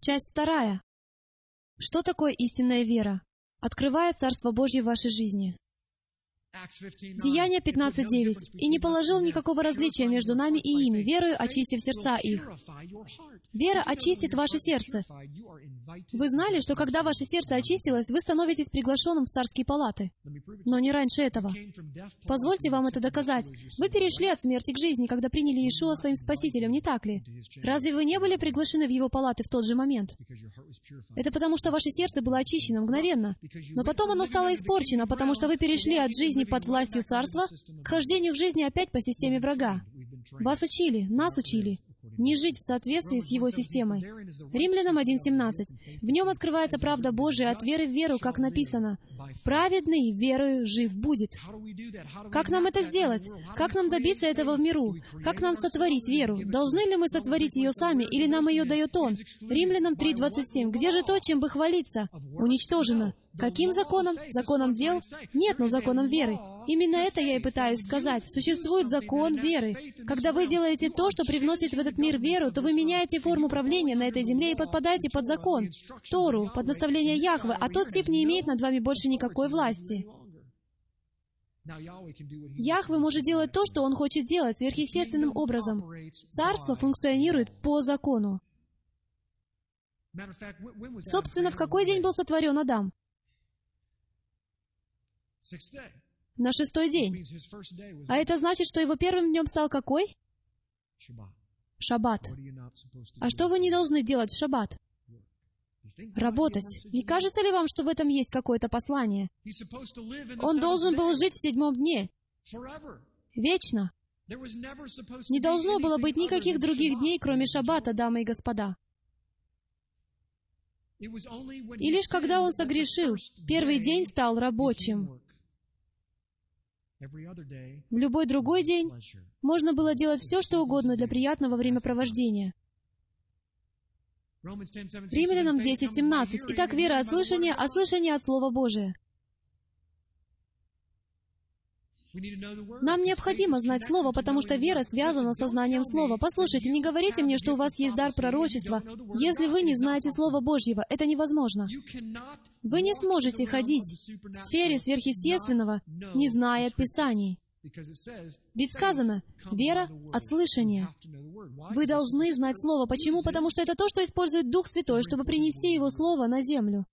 Часть вторая. Что такое истинная вера? Открывая Царство Божье в вашей жизни. Деяние 15.9. «И не положил никакого различия между нами и ими, верою очистив сердца их». Вера очистит ваше сердце. Вы знали, что когда ваше сердце очистилось, вы становитесь приглашенным в царские палаты. Но не раньше этого. Позвольте вам это доказать. Вы перешли от смерти к жизни, когда приняли Иешуа своим спасителем, не так ли? Разве вы не были приглашены в его палаты в тот же момент? Это потому, что ваше сердце было очищено мгновенно. Но потом оно стало испорчено, потому что вы перешли от жизни под властью царства к хождению в жизни опять по системе врага. Вас учили, нас учили не жить в соответствии с его системой. Римлянам 1.17. В нем открывается правда Божия от веры в веру, как написано. «Праведный верою жив будет». Как нам это сделать? Как нам добиться этого в миру? Как нам сотворить веру? Должны ли мы сотворить ее сами, или нам ее дает Он? Римлянам 3.27. Где же то, чем бы хвалиться? Уничтожено. Каким законом? Законом дел? Нет, но законом веры. Именно это я и пытаюсь сказать. Существует закон веры. Когда вы делаете то, что привносит в этот мир веру, то вы меняете форму управления на этой земле и подпадаете под закон, Тору, под наставление Яхвы, а тот тип не имеет над вами больше никакой власти. Яхве может делать то, что Он хочет делать, сверхъестественным образом. Царство функционирует по закону. Собственно, в какой день был сотворен Адам? На шестой день. А это значит, что его первым днем стал какой? Шаббат. А что вы не должны делать в шаббат? Работать. Не кажется ли вам, что в этом есть какое-то послание? Он должен был жить в седьмом дне. Вечно. Не должно было быть никаких других дней, кроме шаббата, дамы и господа. И лишь когда он согрешил, первый день стал рабочим. В любой другой день можно было делать все, что угодно для приятного времяпровождения. Римлянам 10.17. Итак, вера от слышания, а слышание от Слова Божия. Нам необходимо знать Слово, потому что вера связана со знанием Слова. Послушайте, не говорите мне, что у вас есть дар пророчества. Если вы не знаете Слова Божьего, это невозможно. Вы не сможете ходить в сфере сверхъестественного, не зная Писаний. Ведь сказано, вера от слышания. Вы должны знать Слово. Почему? Потому что это то, что использует Дух Святой, чтобы принести Его Слово на землю.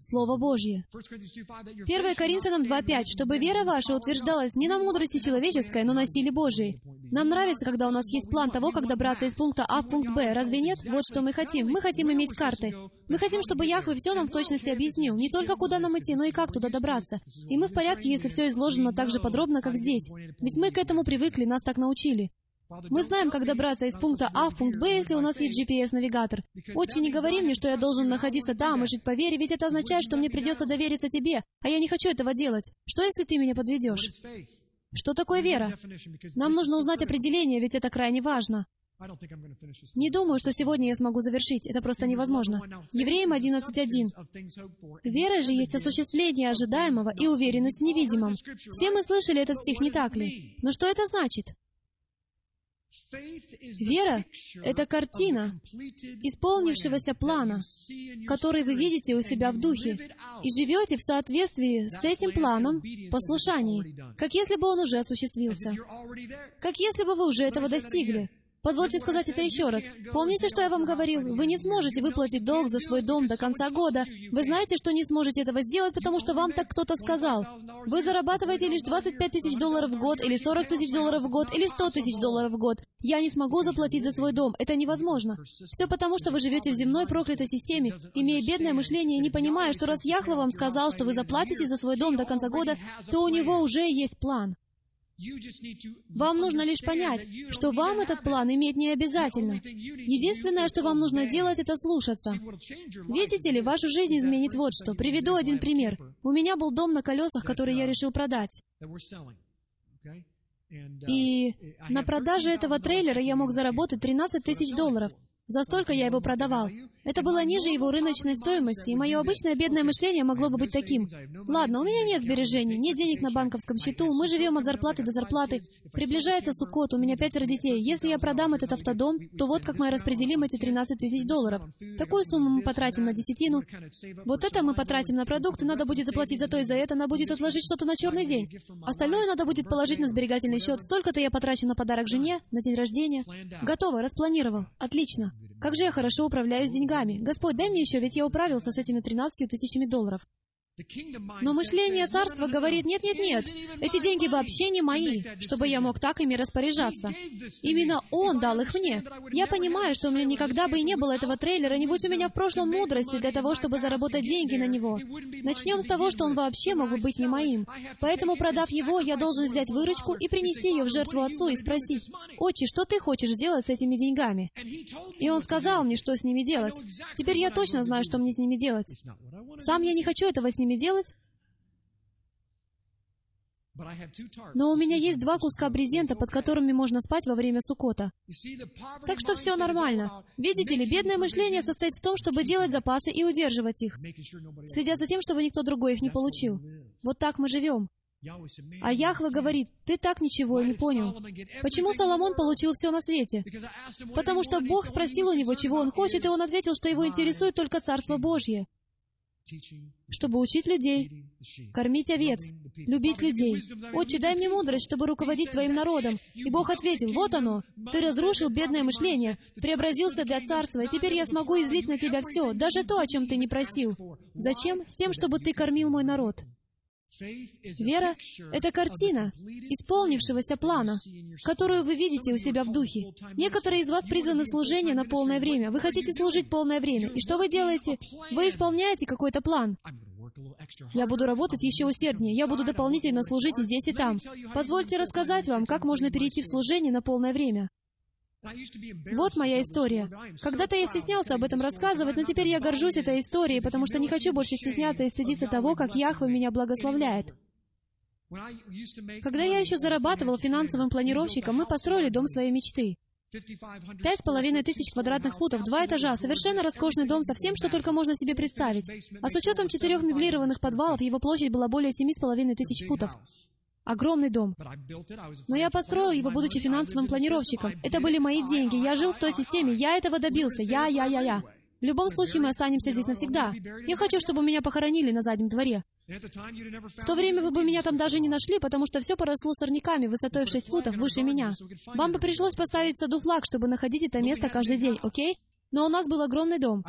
Слово Божье. 1 Коринфянам 2.5, чтобы вера ваша утверждалась не на мудрости человеческой, но на силе Божьей. Нам нравится, когда у нас есть план того, как добраться из пункта А в пункт Б. Разве нет? Вот что мы хотим. Мы хотим иметь карты. Мы хотим, чтобы Яхве все нам в точности объяснил. Не только куда нам идти, но и как туда добраться. И мы в порядке, если все изложено так же подробно, как здесь. Ведь мы к этому привыкли, нас так научили. Мы знаем, как добраться из пункта А в пункт Б, если у нас есть GPS-навигатор. Отче, не говори мне, что я должен находиться там и жить по вере, ведь это означает, что мне придется довериться тебе, а я не хочу этого делать. Что, если ты меня подведешь? Что такое вера? Нам нужно узнать определение, ведь это крайне важно. Не думаю, что сегодня я смогу завершить. Это просто невозможно. Евреям 11.1. Вера же есть осуществление ожидаемого и уверенность в невидимом. Все мы слышали этот стих, не так ли? Но что это значит? Вера — это картина исполнившегося плана, который вы видите у себя в духе, и живете в соответствии с этим планом послушаний, как если бы он уже осуществился, как если бы вы уже этого достигли. Позвольте сказать это еще раз. Помните, что я вам говорил? Вы не сможете выплатить долг за свой дом до конца года. Вы знаете, что не сможете этого сделать, потому что вам так кто-то сказал. Вы зарабатываете лишь 25 тысяч долларов в год, или 40 тысяч долларов в год, или 100 тысяч долларов в год. Я не смогу заплатить за свой дом. Это невозможно. Все потому, что вы живете в земной проклятой системе, имея бедное мышление и не понимая, что раз Яхва вам сказал, что вы заплатите за свой дом до конца года, то у него уже есть план. Вам нужно лишь понять, что вам этот план иметь не обязательно. Единственное, что вам нужно делать, это слушаться. Видите ли, вашу жизнь изменит вот что. Приведу один пример. У меня был дом на колесах, который я решил продать. И на продаже этого трейлера я мог заработать 13 тысяч долларов. За столько я его продавал. Это было ниже его рыночной стоимости, и мое обычное бедное мышление могло бы быть таким. Ладно, у меня нет сбережений, нет денег на банковском счету, мы живем от зарплаты до зарплаты. Приближается Суккот, у меня пятеро детей. Если я продам этот автодом, то вот как мы распределим эти 13 тысяч долларов. Такую сумму мы потратим на десятину. Вот это мы потратим на продукты, надо будет заплатить за то и за это, надо будет отложить что-то на черный день. Остальное надо будет положить на сберегательный счет. Столько-то я потрачу на подарок жене, на день рождения. Готово, распланировал. Отлично. Как же я хорошо управляюсь деньгами. Господь, дай мне еще, ведь я управился с этими 13 тысячами долларов. Но мышление царства говорит, нет-нет-нет, эти деньги вообще не мои, чтобы я мог так ими распоряжаться. Именно Он дал их мне. Я понимаю, что у меня никогда бы и не было этого трейлера, не будь у меня в прошлом мудрости для того, чтобы заработать деньги на него. Начнем с того, что он вообще мог бы быть не моим. Поэтому, продав его, я должен взять выручку и принести ее в жертву отцу и спросить, «Отче, что ты хочешь сделать с этими деньгами?» И он сказал мне, что с ними делать. Теперь я точно знаю, что мне с ними делать. Сам я не хочу этого с ними делать, но у меня есть два куска брезента, под которыми можно спать во время сукота. Так что все нормально. Видите ли, бедное мышление состоит в том, чтобы делать запасы и удерживать их, следя за тем, чтобы никто другой их не получил. Вот так мы живем. А Яхва говорит, ты так ничего и не понял. Почему Соломон получил все на свете? Потому что Бог спросил у него, чего он хочет, и он ответил, что его интересует только Царство Божье чтобы учить людей, кормить овец, любить людей. Отче, дай мне мудрость, чтобы руководить Твоим народом. И Бог ответил, вот оно, Ты разрушил бедное мышление, преобразился для царства, и теперь я смогу излить на Тебя все, даже то, о чем Ты не просил. Зачем? С тем, чтобы Ты кормил мой народ. Вера — это картина исполнившегося плана, которую вы видите у себя в духе. Некоторые из вас призваны в служение на полное время. Вы хотите служить полное время. И что вы делаете? Вы исполняете какой-то план. Я буду работать еще усерднее. Я буду дополнительно служить и здесь, и там. Позвольте рассказать вам, как можно перейти в служение на полное время. Вот моя история. Когда-то я стеснялся об этом рассказывать, но теперь я горжусь этой историей, потому что не хочу больше стесняться и стыдиться того, как Яхва меня благословляет. Когда я еще зарабатывал финансовым планировщиком, мы построили дом своей мечты. Пять с половиной тысяч квадратных футов, два этажа, совершенно роскошный дом со всем, что только можно себе представить. А с учетом четырех меблированных подвалов, его площадь была более семи с половиной тысяч футов. Огромный дом. Но я построил его, будучи финансовым планировщиком. Это были мои деньги. Я жил в той системе. Я этого добился. Я, я, я, я. В любом случае, мы останемся здесь навсегда. Я хочу, чтобы меня похоронили на заднем дворе. В то время вы бы меня там даже не нашли, потому что все поросло сорняками высотой в 6 футов выше меня. Вам бы пришлось поставить в саду флаг, чтобы находить это место каждый день, окей? Но у нас был огромный дом.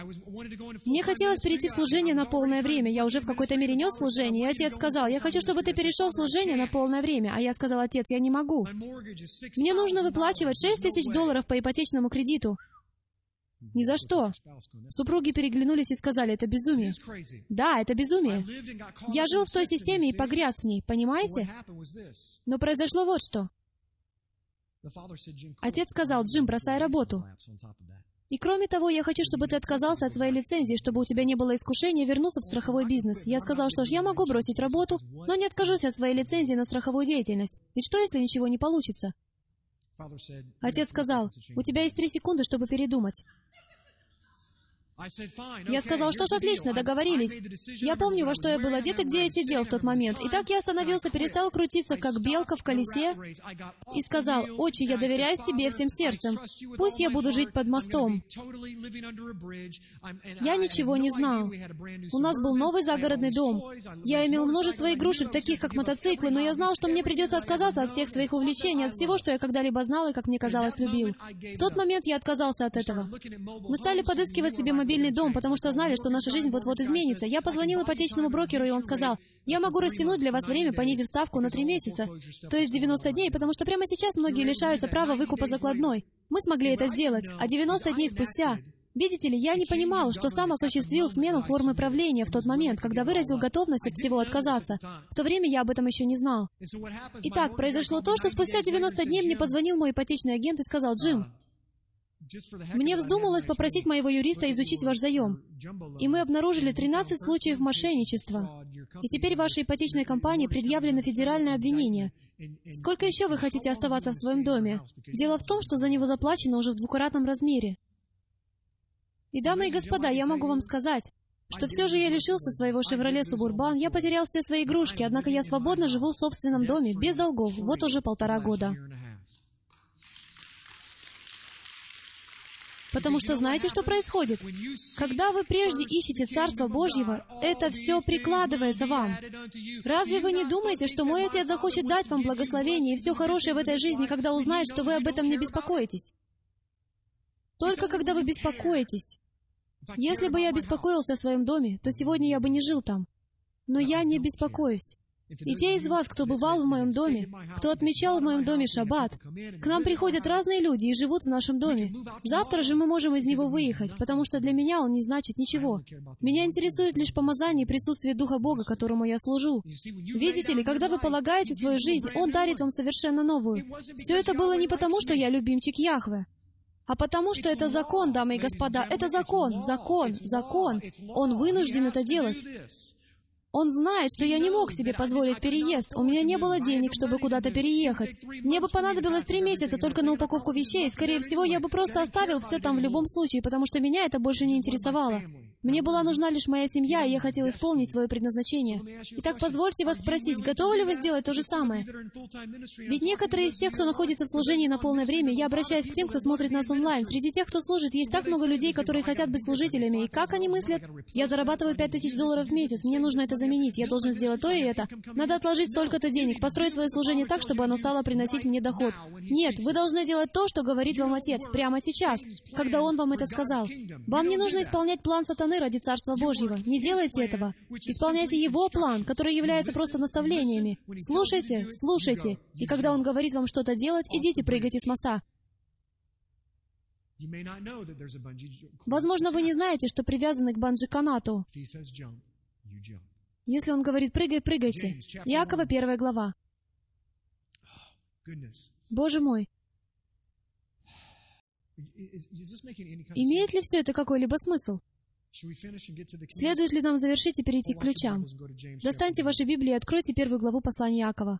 Мне хотелось перейти в служение на полное время. Я уже в какой-то мере нес служение, и отец сказал, «Я хочу, чтобы ты перешел в служение на полное время». А я сказал, «Отец, я не могу. Мне нужно выплачивать 6 тысяч долларов по ипотечному кредиту». Ни за что. Супруги переглянулись и сказали, это безумие. Да, это безумие. Я жил в той системе и погряз в ней, понимаете? Но произошло вот что. Отец сказал, Джим, бросай работу. И кроме того, я хочу, чтобы ты отказался от своей лицензии, чтобы у тебя не было искушения вернуться в страховой бизнес. Я сказал, что ж, я могу бросить работу, но не откажусь от своей лицензии на страховую деятельность. Ведь что, если ничего не получится? Отец сказал, у тебя есть три секунды, чтобы передумать. Я сказал, что ж, отлично, договорились. Я помню, во что я был одет и где я сидел в тот момент. И так я остановился, перестал крутиться, как белка в колесе, и сказал, «Отче, я доверяюсь тебе всем сердцем. Пусть я буду жить под мостом». Я ничего не знал. У нас был новый загородный дом. Я имел множество игрушек, таких как мотоциклы, но я знал, что мне придется отказаться от всех своих увлечений, от всего, что я когда-либо знал и, как мне казалось, любил. В тот момент я отказался от этого. Мы стали подыскивать себе мобильный мобильный дом, потому что знали, что наша жизнь вот-вот изменится. Я позвонил ипотечному брокеру, и он сказал, я могу растянуть для вас время, понизив ставку на три месяца, то есть 90 дней, потому что прямо сейчас многие лишаются права выкупа закладной. Мы смогли это сделать, а 90 дней спустя... Видите ли, я не понимал, что сам осуществил смену формы правления в тот момент, когда выразил готовность от всего отказаться. В то время я об этом еще не знал. Итак, произошло то, что спустя 90 дней мне позвонил мой ипотечный агент и сказал, «Джим, мне вздумалось попросить моего юриста изучить ваш заем, и мы обнаружили 13 случаев мошенничества. И теперь вашей ипотечной компании предъявлено федеральное обвинение. Сколько еще вы хотите оставаться в своем доме? Дело в том, что за него заплачено уже в двукратном размере. И, дамы и господа, я могу вам сказать, что все же я лишился своего «Шевроле Субурбан», я потерял все свои игрушки, однако я свободно живу в собственном доме, без долгов, вот уже полтора года. Потому что знаете, что происходит? Когда вы прежде ищете Царство Божьего, это все прикладывается вам. Разве вы не думаете, что мой Отец захочет дать вам благословение и все хорошее в этой жизни, когда узнает, что вы об этом не беспокоитесь? Только когда вы беспокоитесь. Если бы я беспокоился о своем доме, то сегодня я бы не жил там. Но я не беспокоюсь. И те из вас, кто бывал в моем доме, кто отмечал в моем доме шаббат, к нам приходят разные люди и живут в нашем доме. Завтра же мы можем из него выехать, потому что для меня он не значит ничего. Меня интересует лишь помазание и присутствие Духа Бога, которому я служу. Видите ли, когда вы полагаете свою жизнь, Он дарит вам совершенно новую. Все это было не потому, что я любимчик Яхве, а потому что это закон, дамы и господа, это закон, закон, закон. Он вынужден это делать. Он знает, что я не мог себе позволить переезд. У меня не было денег, чтобы куда-то переехать. Мне бы понадобилось три месяца только на упаковку вещей. Скорее всего, я бы просто оставил все там в любом случае, потому что меня это больше не интересовало. Мне была нужна лишь моя семья, и я хотел исполнить свое предназначение. Итак, позвольте вас спросить, готовы ли вы сделать то же самое? Ведь некоторые из тех, кто находится в служении на полное время, я обращаюсь к тем, кто смотрит нас онлайн. Среди тех, кто служит, есть так много людей, которые хотят быть служителями. И как они мыслят? Я зарабатываю 5000 долларов в месяц, мне нужно это заменить, я должен сделать то и это. Надо отложить столько-то денег, построить свое служение так, чтобы оно стало приносить мне доход. Нет, вы должны делать то, что говорит вам Отец, прямо сейчас, когда Он вам это сказал. Вам не нужно исполнять план сатаны, стороны ради Царства Божьего. Не делайте этого. Исполняйте Его план, который является просто наставлениями. Слушайте, слушайте. И когда Он говорит вам что-то делать, идите прыгайте с моста. Возможно, вы не знаете, что привязаны к банджи-канату. Если он говорит «прыгай, прыгайте», Иакова, первая глава. Боже мой, имеет ли все это какой-либо смысл? Следует ли нам завершить и перейти к ключам? Достаньте ваши Библии и откройте первую главу послания Иакова.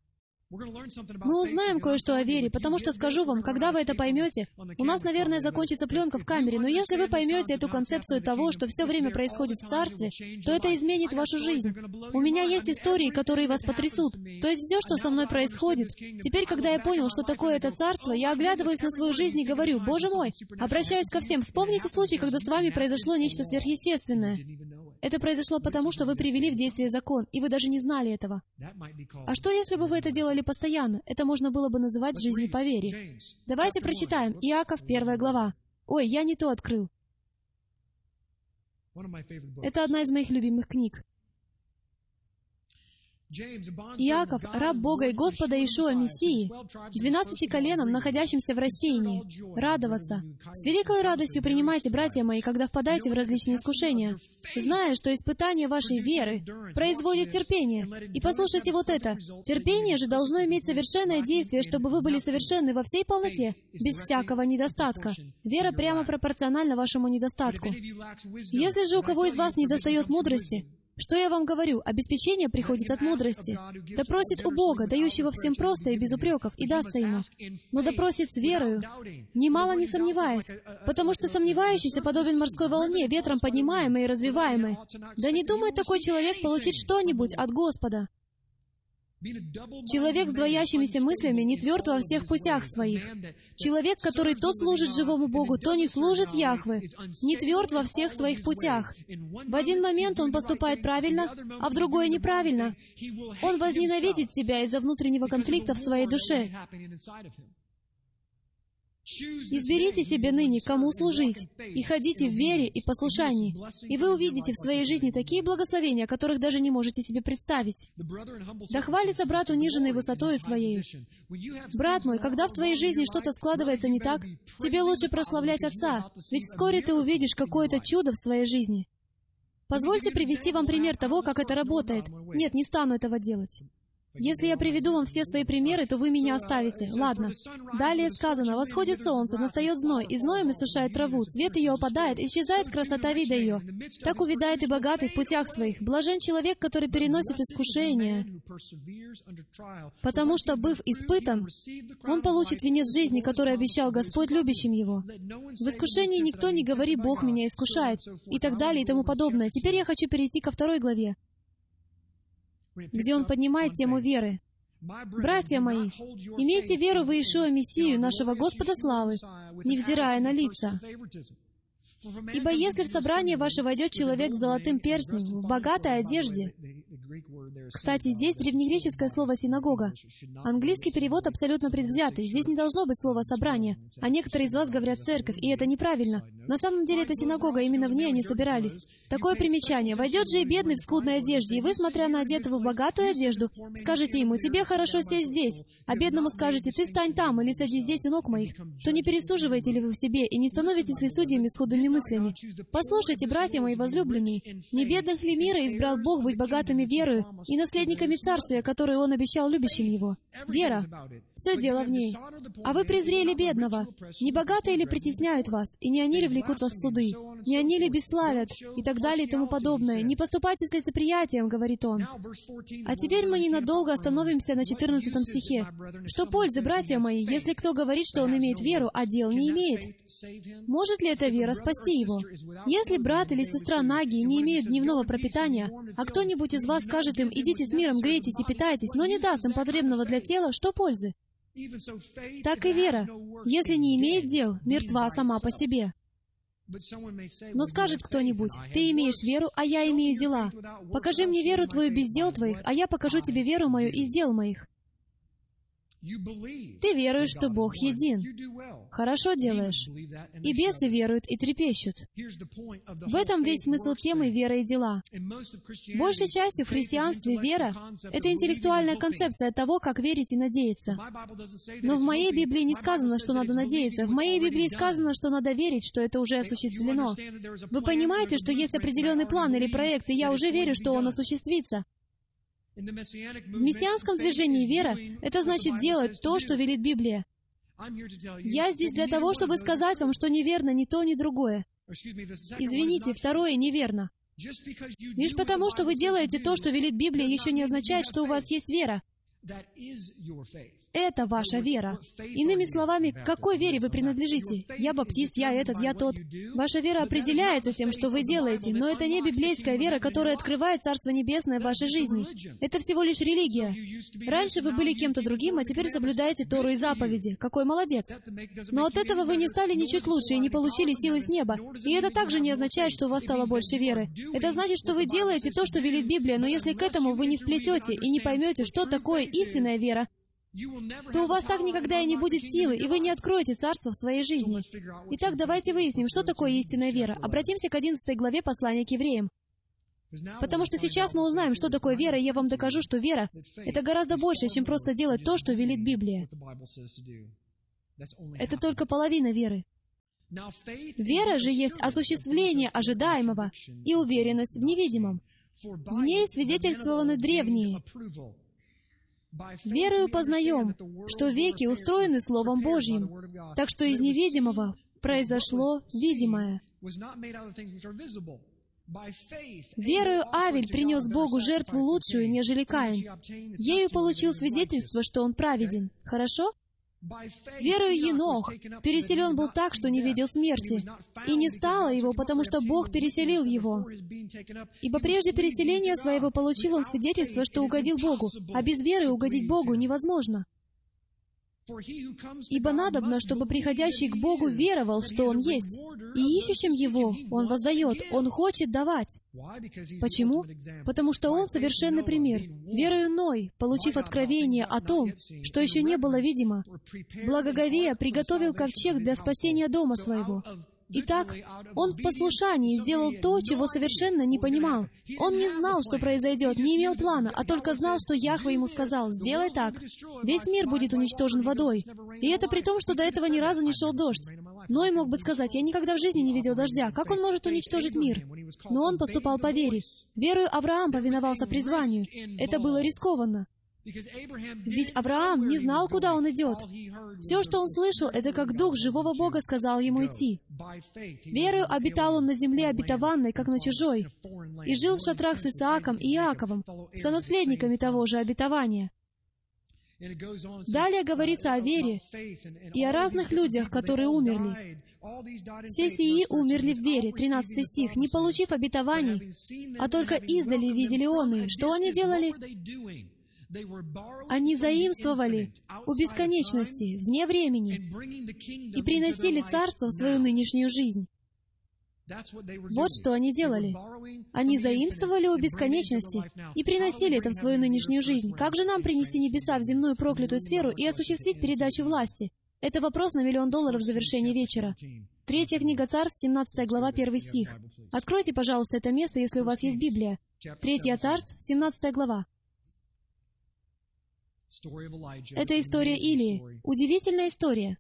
Мы узнаем кое-что о вере, потому что скажу вам, когда вы это поймете, у нас, наверное, закончится пленка в камере, но если вы поймете эту концепцию того, что все время происходит в Царстве, то это изменит вашу жизнь. У меня есть истории, которые вас потрясут. То есть все, что со мной происходит. Теперь, когда я понял, что такое это Царство, я оглядываюсь на свою жизнь и говорю, «Боже мой!» Обращаюсь ко всем. Вспомните случай, когда с вами произошло нечто сверхъестественное. Это произошло потому, что вы привели в действие закон, и вы даже не знали этого. А что, если бы вы это делали постоянно? Это можно было бы называть жизнью по вере. Давайте прочитаем. Иаков, первая глава. Ой, я не то открыл. Это одна из моих любимых книг. Иаков, раб Бога и Господа Ишуа Мессии, двенадцати коленам, находящимся в рассеянии, радоваться. С великой радостью принимайте, братья мои, когда впадаете в различные искушения, зная, что испытание вашей веры производит терпение. И послушайте вот это. Терпение же должно иметь совершенное действие, чтобы вы были совершенны во всей полноте, без всякого недостатка. Вера прямо пропорциональна вашему недостатку. Если же у кого из вас недостает мудрости, что я вам говорю? Обеспечение приходит от мудрости. Да просит у Бога, дающего всем просто и без упреков, и дастся ему. Но да просит с верою, немало не сомневаясь, потому что сомневающийся подобен морской волне, ветром поднимаемой и развиваемой. Да не думает такой человек получить что-нибудь от Господа. Человек с двоящимися мыслями не тверд во всех путях своих. Человек, который то служит живому Богу, то не служит Яхве, не тверд во всех своих путях. В один момент он поступает правильно, а в другой неправильно. Он возненавидит себя из-за внутреннего конфликта в своей душе. Изберите себе ныне, кому служить, и ходите в вере и послушании, и вы увидите в своей жизни такие благословения, которых даже не можете себе представить. Да хвалится брат униженной высотою своей. Брат мой, когда в твоей жизни что-то складывается не так, тебе лучше прославлять Отца, ведь вскоре ты увидишь какое-то чудо в своей жизни. Позвольте привести вам пример того, как это работает. Нет, не стану этого делать. Если я приведу вам все свои примеры, то вы меня оставите. Ладно. Далее сказано, «Восходит солнце, настает зной, и зноем иссушает траву, цвет ее опадает, исчезает красота вида ее. Так увидает и богатый в путях своих. Блажен человек, который переносит искушение, потому что, быв испытан, он получит венец жизни, который обещал Господь любящим его. В искушении никто не говори, Бог меня искушает, и так далее и тому подобное. Теперь я хочу перейти ко второй главе где он поднимает тему веры. «Братья мои, имейте веру в Иешуа Мессию, нашего Господа славы, невзирая на лица. Ибо если в собрание ваше войдет человек с золотым перстнем, в богатой одежде, кстати, здесь древнегреческое слово «синагога». Английский перевод абсолютно предвзятый. Здесь не должно быть слова «собрание». А некоторые из вас говорят «церковь», и это неправильно. На самом деле это синагога, именно в ней они собирались. Такое примечание. «Войдет же и бедный в скудной одежде, и вы, смотря на одетого в богатую одежду, скажете ему, тебе хорошо сесть здесь, а бедному скажете, ты стань там или садись здесь у ног моих, то не пересуживаете ли вы в себе, и не становитесь ли судьями с худыми мыслями? Послушайте, братья мои возлюбленные, не бедных ли мира избрал Бог быть богатыми верою и наследниками Царствия, которое Он обещал любящим Его? Вера. Все дело в ней. А вы презрели бедного. Не богатые ли притесняют вас, и не они ли влекут вас в суды? Не они ли бесславят? И так далее и тому подобное. Не поступайте с лицеприятием, говорит он. А теперь мы ненадолго остановимся на 14 стихе. Что пользы, братья мои, если кто говорит, что он имеет веру, а дел не имеет? Может ли эта вера спасти его? Если брат или сестра наги не имеют дневного пропитания, а кто-нибудь из вас скажет им, идите с миром, грейтесь и питайтесь, но не даст им потребного для тела, что пользы? Так и вера, если не имеет дел, мертва сама по себе. Но скажет кто-нибудь, «Ты имеешь веру, а я имею дела. Покажи мне веру твою без дел твоих, а я покажу тебе веру мою из дел моих». Ты веруешь, что Бог един. Хорошо делаешь. И бесы веруют и трепещут. В этом весь смысл темы «Вера и дела». Большей частью в христианстве вера — это интеллектуальная концепция того, как верить и надеяться. Но в моей Библии не сказано, что надо надеяться. В моей Библии сказано, что надо верить, что это уже осуществлено. Вы понимаете, что есть определенный план или проект, и я уже верю, что он осуществится. В мессианском движении вера — это значит делать то, что велит Библия. Я здесь для того, чтобы сказать вам, что неверно ни то, ни другое. Извините, второе неверно. Лишь потому, что вы делаете то, что велит Библия, еще не означает, что у вас есть вера. Это ваша вера. Иными словами, к какой вере вы принадлежите? Я баптист, я этот, я тот. Ваша вера определяется тем, что вы делаете, но это не библейская вера, которая открывает Царство Небесное в вашей жизни. Это всего лишь религия. Раньше вы были кем-то другим, а теперь соблюдаете Тору и заповеди. Какой молодец. Но от этого вы не стали ничуть лучше и не получили силы с неба. И это также не означает, что у вас стало больше веры. Это значит, что вы делаете то, что велит Библия, но если к этому вы не вплетете и не поймете, что такое истинная вера, то у вас так никогда и не будет силы, и вы не откроете царство в своей жизни. Итак, давайте выясним, что такое истинная вера. Обратимся к 11 главе послания к евреям. Потому что сейчас мы узнаем, что такое вера, и я вам докажу, что вера — это гораздо больше, чем просто делать то, что велит Библия. Это только половина веры. Вера же есть осуществление ожидаемого и уверенность в невидимом. В ней свидетельствованы древние, Верою познаем, что веки устроены Словом Божьим, так что из невидимого произошло видимое. Верою Авель принес Богу жертву лучшую, нежели Каин. Ею получил свидетельство, что он праведен. Хорошо? Верою Енох переселен был так, что не видел смерти, и не стало его, потому что Бог переселил его. Ибо прежде переселения своего получил он свидетельство, что угодил Богу, а без веры угодить Богу невозможно. Ибо надобно, чтобы приходящий к Богу веровал, что Он есть, и ищущим Его Он воздает, Он хочет давать. Почему? Потому что Он совершенный пример. Верою Ной, получив откровение о том, что еще не было видимо, благоговея приготовил ковчег для спасения дома своего. Итак, он в послушании сделал то, чего совершенно не понимал. Он не знал, что произойдет, не имел плана, а только знал, что Яхва ему сказал, «Сделай так. Весь мир будет уничтожен водой». И это при том, что до этого ни разу не шел дождь. Ной мог бы сказать, «Я никогда в жизни не видел дождя. Как он может уничтожить мир?» Но он поступал по вере. Верою Авраам повиновался призванию. Это было рискованно. Ведь Авраам не знал, куда он идет. Все, что он слышал, это как Дух живого Бога сказал ему идти. Верою обитал он на земле обетованной, как на чужой, и жил в шатрах с Исааком и Иаковом, сонаследниками того же обетования. Далее говорится о вере и о разных людях, которые умерли. Все сии умерли в вере, 13 стих, не получив обетований, а только издали видели он Что они делали? Они заимствовали у бесконечности, вне времени, и приносили царство в свою нынешнюю жизнь. Вот что они делали. Они заимствовали у бесконечности и приносили это в свою нынешнюю жизнь. Как же нам принести небеса в земную проклятую сферу и осуществить передачу власти? Это вопрос на миллион долларов в завершении вечера. Третья книга Царств, 17 глава, 1 стих. Откройте, пожалуйста, это место, если у вас есть Библия. Третья Царств, 17 глава. Это история Илии. Удивительная история.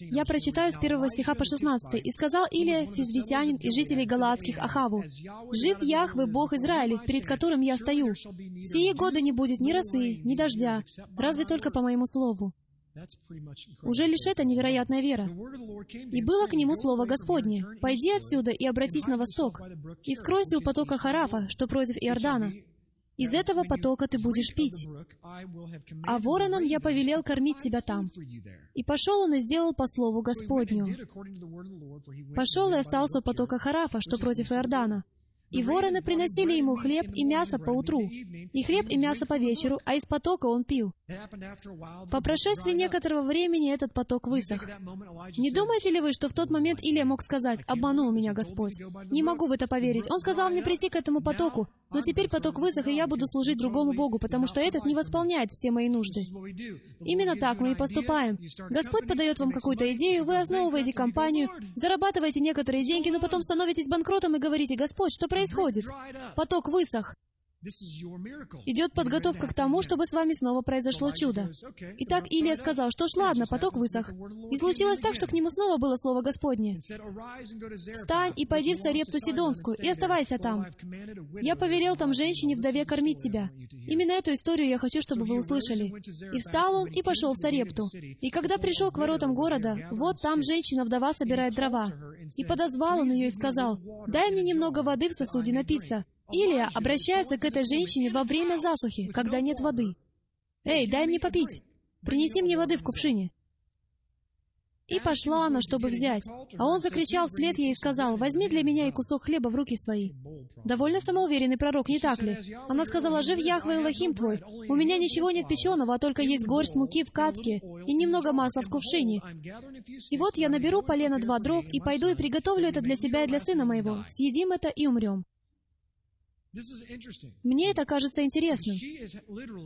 Я прочитаю с первого стиха по 16. «И сказал Илия, физлитянин и жителей Галаадских Ахаву, «Жив Яхве, Бог Израилев, перед которым я стою. Сие годы не будет ни росы, ни дождя, разве только по моему слову». Уже лишь это невероятная вера. «И было к нему слово Господне, «Пойди отсюда и обратись на восток, и скройся у потока Харафа, что против Иордана, из этого потока ты будешь пить. А вороном я повелел кормить тебя там. И пошел он и сделал по слову Господню. Пошел и остался у потока Харафа, что против Иордана. И вороны приносили ему хлеб и мясо по утру, и хлеб и мясо по вечеру, а из потока он пил. По прошествии некоторого времени этот поток высох. Не думаете ли вы, что в тот момент Илия мог сказать, «Обманул меня Господь»? Не могу в это поверить. Он сказал мне прийти к этому потоку, но теперь поток высох, и я буду служить другому Богу, потому что этот не восполняет все мои нужды. Именно так мы и поступаем. Господь подает вам какую-то идею, вы основываете компанию, зарабатываете некоторые деньги, но потом становитесь банкротом и говорите, «Господь, что происходит?» Поток высох. Идет подготовка к тому, чтобы с вами снова произошло чудо. Итак, Илия сказал, что ж, ладно, поток высох. И случилось так, что к нему снова было слово Господне. «Встань и пойди в Сарепту Сидонскую, и оставайся там. Я повелел там женщине-вдове кормить тебя». Именно эту историю я хочу, чтобы вы услышали. «И встал он, и пошел в Сарепту. И когда пришел к воротам города, вот там женщина-вдова собирает дрова. И подозвал он ее и сказал, «Дай мне немного воды в сосуде напиться». Илия обращается к этой женщине во время засухи, когда нет воды. «Эй, дай мне попить! Принеси мне воды в кувшине!» И пошла она, чтобы взять. А он закричал вслед ей и сказал, «Возьми для меня и кусок хлеба в руки свои». Довольно самоуверенный пророк, не так ли? Она сказала, «Жив Яхве Элохим твой, у меня ничего нет печеного, а только есть горсть муки в катке и немного масла в кувшине. И вот я наберу полено два дров и пойду и приготовлю это для себя и для сына моего. Съедим это и умрем». Мне это кажется интересным.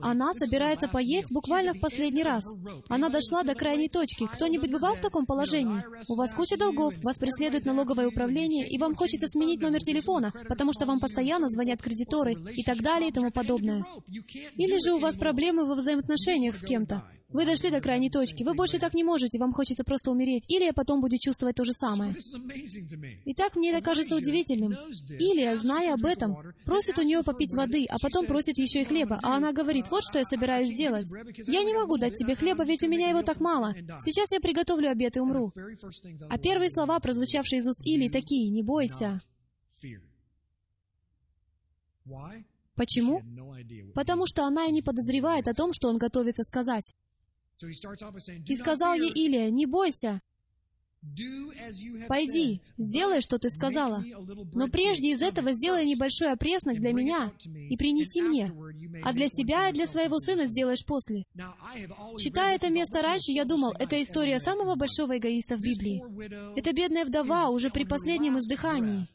Она собирается поесть буквально в последний раз. Она дошла до крайней точки. Кто-нибудь бывал в таком положении? У вас куча долгов, вас преследует налоговое управление, и вам хочется сменить номер телефона, потому что вам постоянно звонят кредиторы и так далее и тому подобное. Или же у вас проблемы во взаимоотношениях с кем-то. Вы дошли до крайней точки. Вы больше так не можете, вам хочется просто умереть. Или я потом буду чувствовать то же самое. Итак, мне это кажется удивительным. Илия, зная об этом, просит у нее попить воды, а потом просит еще и хлеба. А она говорит, вот что я собираюсь сделать. Я не могу дать тебе хлеба, ведь у меня его так мало. Сейчас я приготовлю обед и умру. А первые слова, прозвучавшие из уст Илии, такие, не бойся. Почему? Потому что она и не подозревает о том, что он готовится сказать. И сказал ей Илия, «Не бойся, Пойди, сделай, что ты сказала. Но прежде из этого сделай небольшой опреснок для меня и принеси мне. А для себя и для своего сына сделаешь после. Читая это место раньше, я думал, это история самого большого эгоиста в Библии. Это бедная вдова уже при последнем издыхании.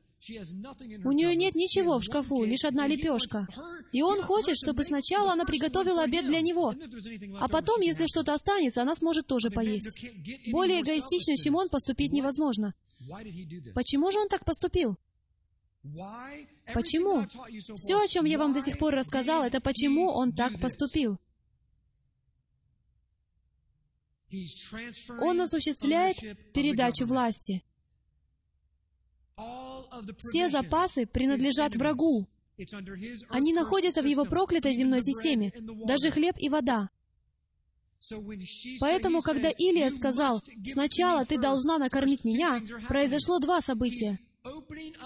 У нее нет ничего в шкафу, лишь одна лепешка. И он хочет, чтобы сначала она приготовила обед для него, а потом, если что-то останется, она сможет тоже поесть. Более эгоистично, чем он, поступить невозможно. Почему же он так поступил? Почему? Все, о чем я вам до сих пор рассказал, это почему он так поступил. Он осуществляет передачу власти. Все запасы принадлежат врагу. Они находятся в его проклятой земной системе, даже хлеб и вода. Поэтому, когда Илия сказал, «Сначала ты должна накормить меня», произошло два события.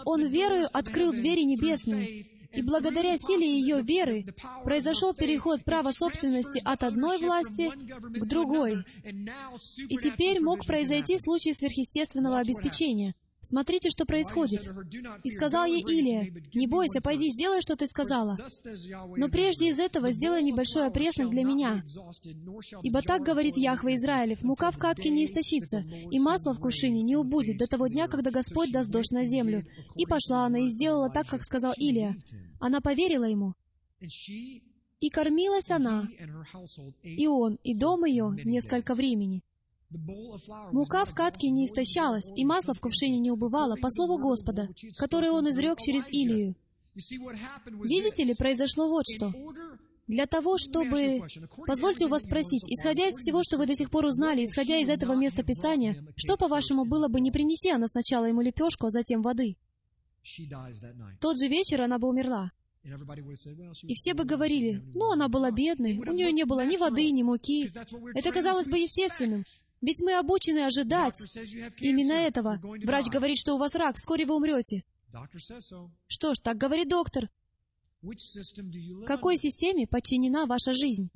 Он верою открыл двери небесные, и благодаря силе ее веры произошел переход права собственности от одной власти к другой. И теперь мог произойти случай сверхъестественного обеспечения — Смотрите, что происходит. И сказал ей Илия, «Не бойся, пойди, сделай, что ты сказала. Но прежде из этого сделай небольшой опреснок для меня. Ибо так говорит Яхва Израилев, мука в катке не истощится, и масло в кувшине не убудет до того дня, когда Господь даст дождь на землю». И пошла она и сделала так, как сказал Илия. Она поверила ему. И кормилась она, и он, и дом ее несколько времени. Мука в катке не истощалась, и масло в кувшине не убывало, по слову Господа, которое он изрек через Илию. Видите ли, произошло вот что. Для того, чтобы... Позвольте у вас спросить, исходя из всего, что вы до сих пор узнали, исходя из этого места Писания, что, по-вашему, было бы, не принеси она сначала ему лепешку, а затем воды? Тот же вечер она бы умерла. И все бы говорили, ну, она была бедной, у нее не было ни воды, ни муки. Это казалось бы естественным. Ведь мы обучены ожидать именно этого. Врач говорит, что у вас рак, вскоре вы умрете. Что ж, так говорит доктор. Какой системе подчинена ваша жизнь?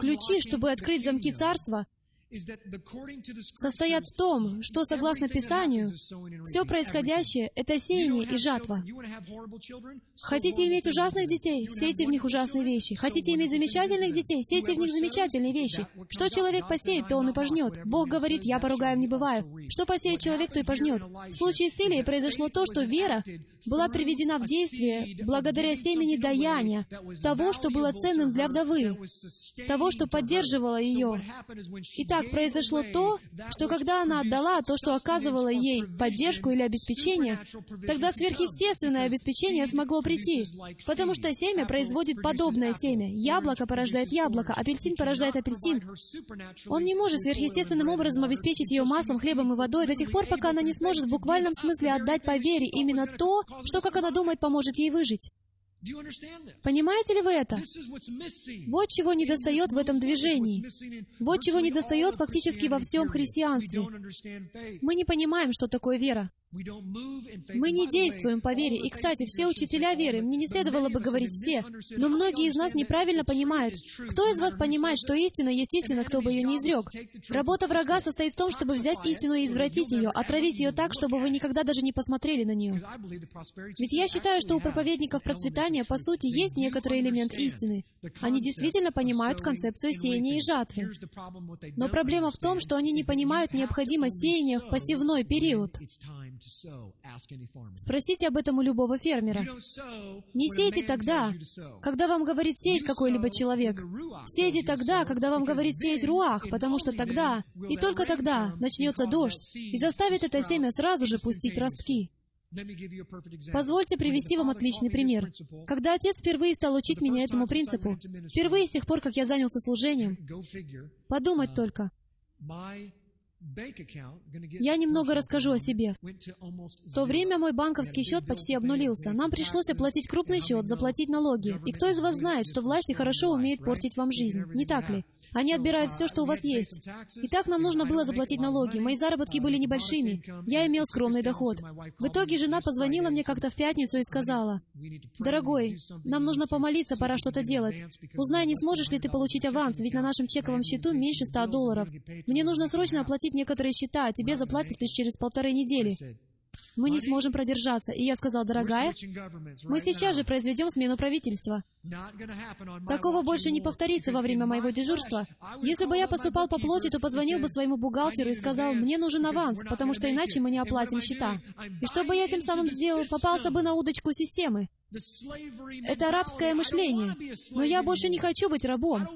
Ключи, чтобы открыть замки царства, состоят в том, что, согласно Писанию, все происходящее — это сеяние и жатва. Хотите иметь ужасных детей? Сейте в них ужасные вещи. Хотите иметь замечательных детей? Сейте в них замечательные вещи. Что человек посеет, то он и пожнет. Бог говорит, «Я поругаем не бываю». Что посеет человек, то и пожнет. В случае с Илией произошло то, что вера была приведена в действие благодаря семени даяния, того, что было ценным для вдовы, того, что поддерживало ее. Итак, произошло то, что когда она отдала то, что оказывало ей поддержку или обеспечение, тогда сверхъестественное обеспечение смогло прийти, потому что семя производит подобное семя. Яблоко порождает яблоко, апельсин порождает апельсин. Он не может сверхъестественным образом обеспечить ее маслом, хлебом и водой до тех пор, пока она не сможет в буквальном смысле отдать по вере именно то, что, как она думает, поможет ей выжить. Понимаете ли вы это? Вот чего недостает в этом движении. Вот чего недостает фактически во всем христианстве. Мы не понимаем, что такое вера. Мы не действуем по вере. И, кстати, все учителя веры, мне не следовало бы говорить все, но многие из нас неправильно понимают. Кто из вас понимает, что истина есть истина, кто бы ее не изрек? Работа врага состоит в том, чтобы взять истину и извратить ее, отравить ее так, чтобы вы никогда даже не посмотрели на нее. Ведь я считаю, что у проповедников процветания, по сути, есть некоторый элемент истины. Они действительно понимают концепцию сеяния и жатвы. Но проблема в том, что они не понимают необходимость сеяния в посевной период. Спросите об этом у любого фермера. Не сейте тогда, когда вам говорит сеять какой-либо человек. Сейте тогда, когда вам говорит сеять руах, потому что тогда, и только тогда, начнется дождь и заставит это семя сразу же пустить ростки. Позвольте привести вам отличный пример. Когда отец впервые стал учить меня этому принципу, впервые с тех пор, как я занялся служением, подумать только, я немного расскажу о себе. В то время мой банковский счет почти обнулился. Нам пришлось оплатить крупный счет, заплатить налоги. И кто из вас знает, что власти хорошо умеют портить вам жизнь? Не так ли? Они отбирают все, что у вас есть. Итак, нам нужно было заплатить налоги. Мои заработки были небольшими. Я имел скромный доход. В итоге жена позвонила мне как-то в пятницу и сказала, «Дорогой, нам нужно помолиться, пора что-то делать. Узнай, не сможешь ли ты получить аванс, ведь на нашем чековом счету меньше 100 долларов. Мне нужно срочно оплатить некоторые счета, а тебе заплатят лишь через полторы недели. Мы не сможем продержаться. И я сказал, дорогая, мы сейчас же произведем смену правительства. Такого больше не повторится во время моего дежурства. Если бы я поступал по плоти, то позвонил бы своему бухгалтеру и сказал, мне нужен аванс, потому что иначе мы не оплатим счета. И что бы я тем самым сделал, попался бы на удочку системы. Это арабское мышление. Но я больше не хочу быть рабом.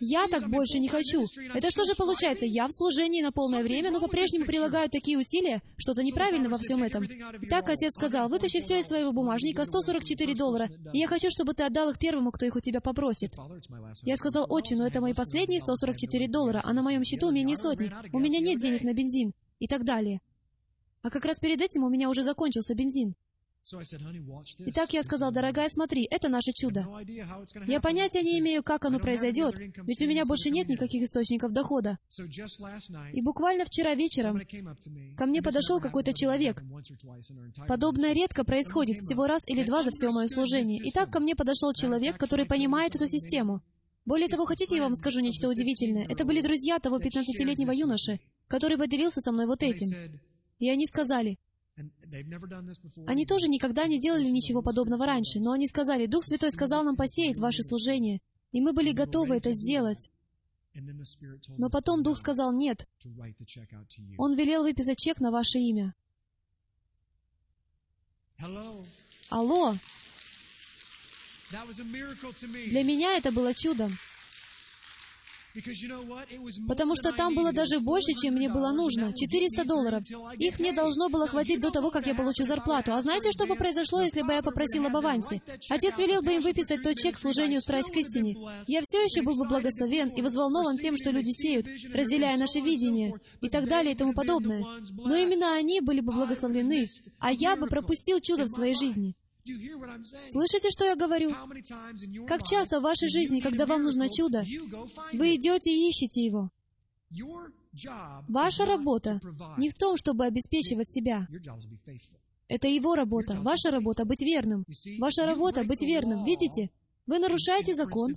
Я так больше не хочу. Это что же получается? Я в служении на полное время, но по-прежнему прилагаю такие усилия? Что-то неправильно во всем этом. Итак, отец сказал, вытащи все из своего бумажника, 144 доллара, и я хочу, чтобы ты отдал их первому, кто их у тебя попросит. Я сказал, отче, но это мои последние 144 доллара, а на моем счету менее сотни. У меня нет денег на бензин. И так далее. А как раз перед этим у меня уже закончился бензин. Итак, я сказал, дорогая, смотри, это наше чудо. Я понятия не имею, как оно произойдет, ведь у меня больше нет никаких источников дохода. И буквально вчера вечером ко мне подошел какой-то человек. Подобное редко происходит, всего раз или два за все мое служение. Итак, ко мне подошел человек, который понимает эту систему. Более того, хотите, я вам скажу нечто удивительное? Это были друзья того 15-летнего юноши, который поделился со мной вот этим. И они сказали, они тоже никогда не делали ничего подобного раньше, но они сказали, Дух Святой сказал нам посеять ваше служение, и мы были готовы это сделать. Но потом Дух сказал нет. Он велел выписать чек на ваше имя. Алло! Для меня это было чудом. Потому что там было даже больше, чем мне было нужно. 400 долларов. Их мне должно было хватить до того, как я получу зарплату. А знаете, что бы произошло, если бы я попросил об авансе? Отец велел бы им выписать тот чек служению страсть к истине. Я все еще был бы благословен и взволнован тем, что люди сеют, разделяя наше видение и так далее и тому подобное. Но именно они были бы благословлены, а я бы пропустил чудо в своей жизни. Слышите, что я говорю? Как часто в вашей жизни, когда вам нужно чудо, вы идете и ищете его? Ваша работа не в том, чтобы обеспечивать себя. Это его работа. Ваша работа — быть верным. Ваша работа — быть верным. Видите? Вы нарушаете закон,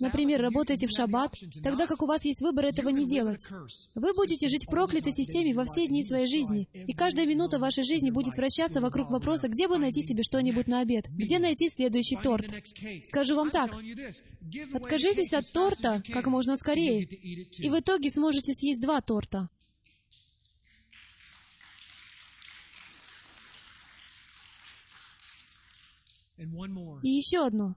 например, работаете в шаббат, тогда как у вас есть выбор этого не делать. Вы будете жить в проклятой системе во все дни своей жизни, и каждая минута вашей жизни будет вращаться вокруг вопроса, где бы найти себе что-нибудь на обед, где найти следующий торт. Скажу вам так, откажитесь от торта как можно скорее, и в итоге сможете съесть два торта. И еще одно.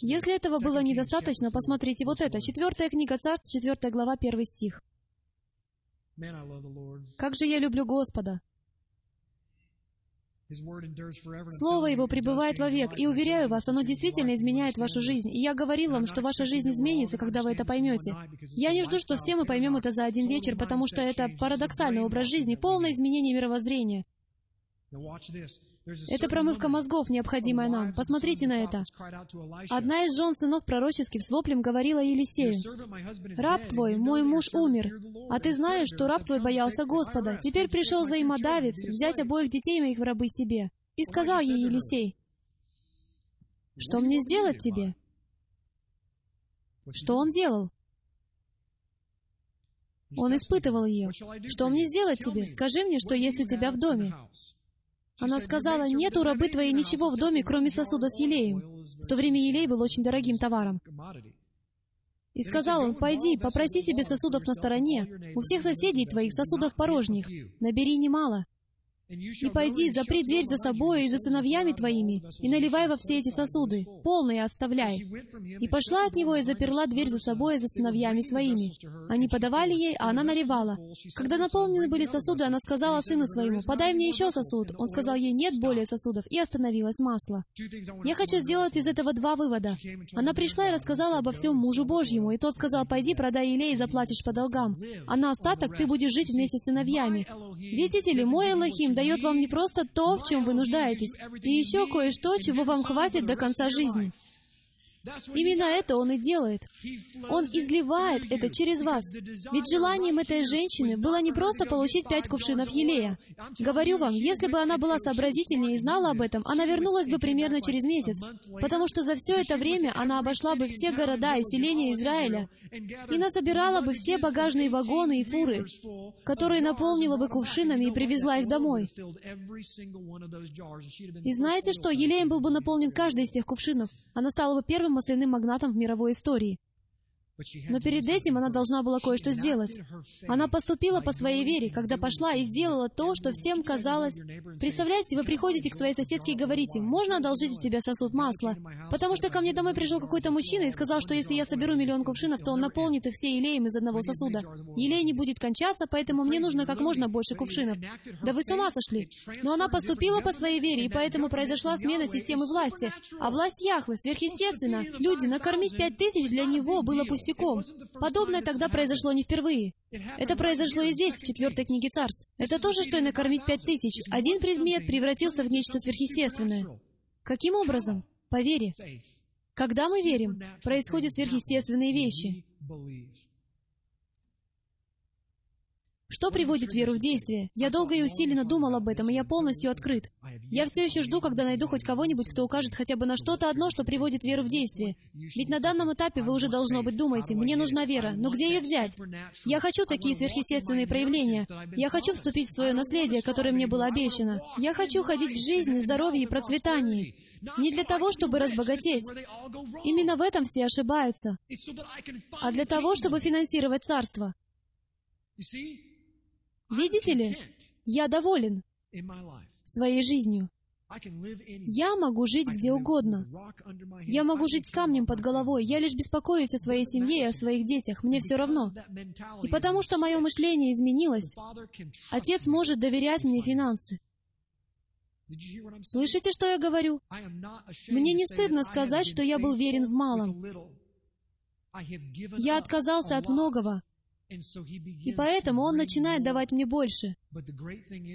Если этого было недостаточно, посмотрите вот это. Четвертая книга Царств, четвертая глава, первый стих. Как же я люблю Господа! Слово Его пребывает вовек, и уверяю вас, оно действительно изменяет вашу жизнь. И я говорил вам, что ваша жизнь изменится, когда вы это поймете. Я не жду, что все мы поймем это за один вечер, потому что это парадоксальный образ жизни, полное изменение мировоззрения. Это промывка мозгов, необходимая нам. Посмотрите на это. Одна из жен сынов пророческих с воплем говорила Елисею, «Раб твой, мой муж умер, а ты знаешь, что раб твой боялся Господа. Теперь пришел взаимодавец взять обоих детей моих в рабы себе». И сказал ей Елисей, «Что мне сделать тебе?» Что он делал? Он испытывал ее. «Что мне сделать тебе? Скажи мне, что есть у тебя в доме». Она сказала, «Нет у рабы твоей ничего в доме, кроме сосуда с елеем». В то время елей был очень дорогим товаром. И сказал он, «Пойди, попроси себе сосудов на стороне. У всех соседей твоих сосудов порожних. Набери немало. И пойди, запри дверь за собой и за сыновьями твоими, и наливай во все эти сосуды, полные оставляй. И пошла от него и заперла дверь за собой и за сыновьями своими. Они подавали ей, а она наливала. Когда наполнены были сосуды, она сказала сыну своему, «Подай мне еще сосуд». Он сказал ей, «Нет более сосудов», и остановилось масло. Я хочу сделать из этого два вывода. Она пришла и рассказала обо всем мужу Божьему, и тот сказал, «Пойди, продай елей и заплатишь по долгам, а на остаток ты будешь жить вместе с сыновьями». Видите ли, мой Элохим дает вам не просто то, в чем вы нуждаетесь, и еще кое-что, чего вам хватит до конца жизни. Именно это Он и делает. Он изливает это через вас. Ведь желанием этой женщины было не просто получить пять кувшинов елея. Говорю вам, если бы она была сообразительнее и знала об этом, она вернулась бы примерно через месяц, потому что за все это время она обошла бы все города и селения Израиля и насобирала бы все багажные вагоны и фуры, которые наполнила бы кувшинами и привезла их домой. И знаете что? Елеем был бы наполнен каждый из тех кувшинов. Она стала бы первым масляным магнатом в мировой истории. Но перед этим она должна была кое-что сделать. Она поступила по своей вере, когда пошла и сделала то, что всем казалось... Представляете, вы приходите к своей соседке и говорите, «Можно одолжить у тебя сосуд масла?» Потому что ко мне домой пришел какой-то мужчина и сказал, что если я соберу миллион кувшинов, то он наполнит их все елеем из одного сосуда. Елей не будет кончаться, поэтому мне нужно как можно больше кувшинов. Да вы с ума сошли! Но она поступила по своей вере, и поэтому произошла смена системы власти. А власть Яхвы, сверхъестественно, люди, накормить пять тысяч для него было пустяком пустяком. Подобное тогда произошло не впервые. Это произошло и здесь, в четвертой книге царств. Это то же, что и накормить пять тысяч. Один предмет превратился в нечто сверхъестественное. Каким образом? По вере. Когда мы верим, происходят сверхъестественные вещи. Что приводит веру в действие? Я долго и усиленно думал об этом, и я полностью открыт. Я все еще жду, когда найду хоть кого-нибудь, кто укажет хотя бы на что-то одно, что приводит веру в действие. Ведь на данном этапе вы уже, должно быть, думаете, мне нужна вера, но где ее взять? Я хочу такие сверхъестественные проявления. Я хочу вступить в свое наследие, которое мне было обещано. Я хочу ходить в жизни, здоровье и процветании. Не для того, чтобы разбогатеть. Именно в этом все ошибаются. А для того, чтобы финансировать царство. Видите ли, я доволен своей жизнью. Я могу жить где угодно. Я могу жить с камнем под головой. Я лишь беспокоюсь о своей семье и о своих детях. Мне все равно. И потому что мое мышление изменилось, Отец может доверять мне финансы. Слышите, что я говорю? Мне не стыдно сказать, что я был верен в малом. Я отказался от многого, и поэтому Он начинает давать мне больше.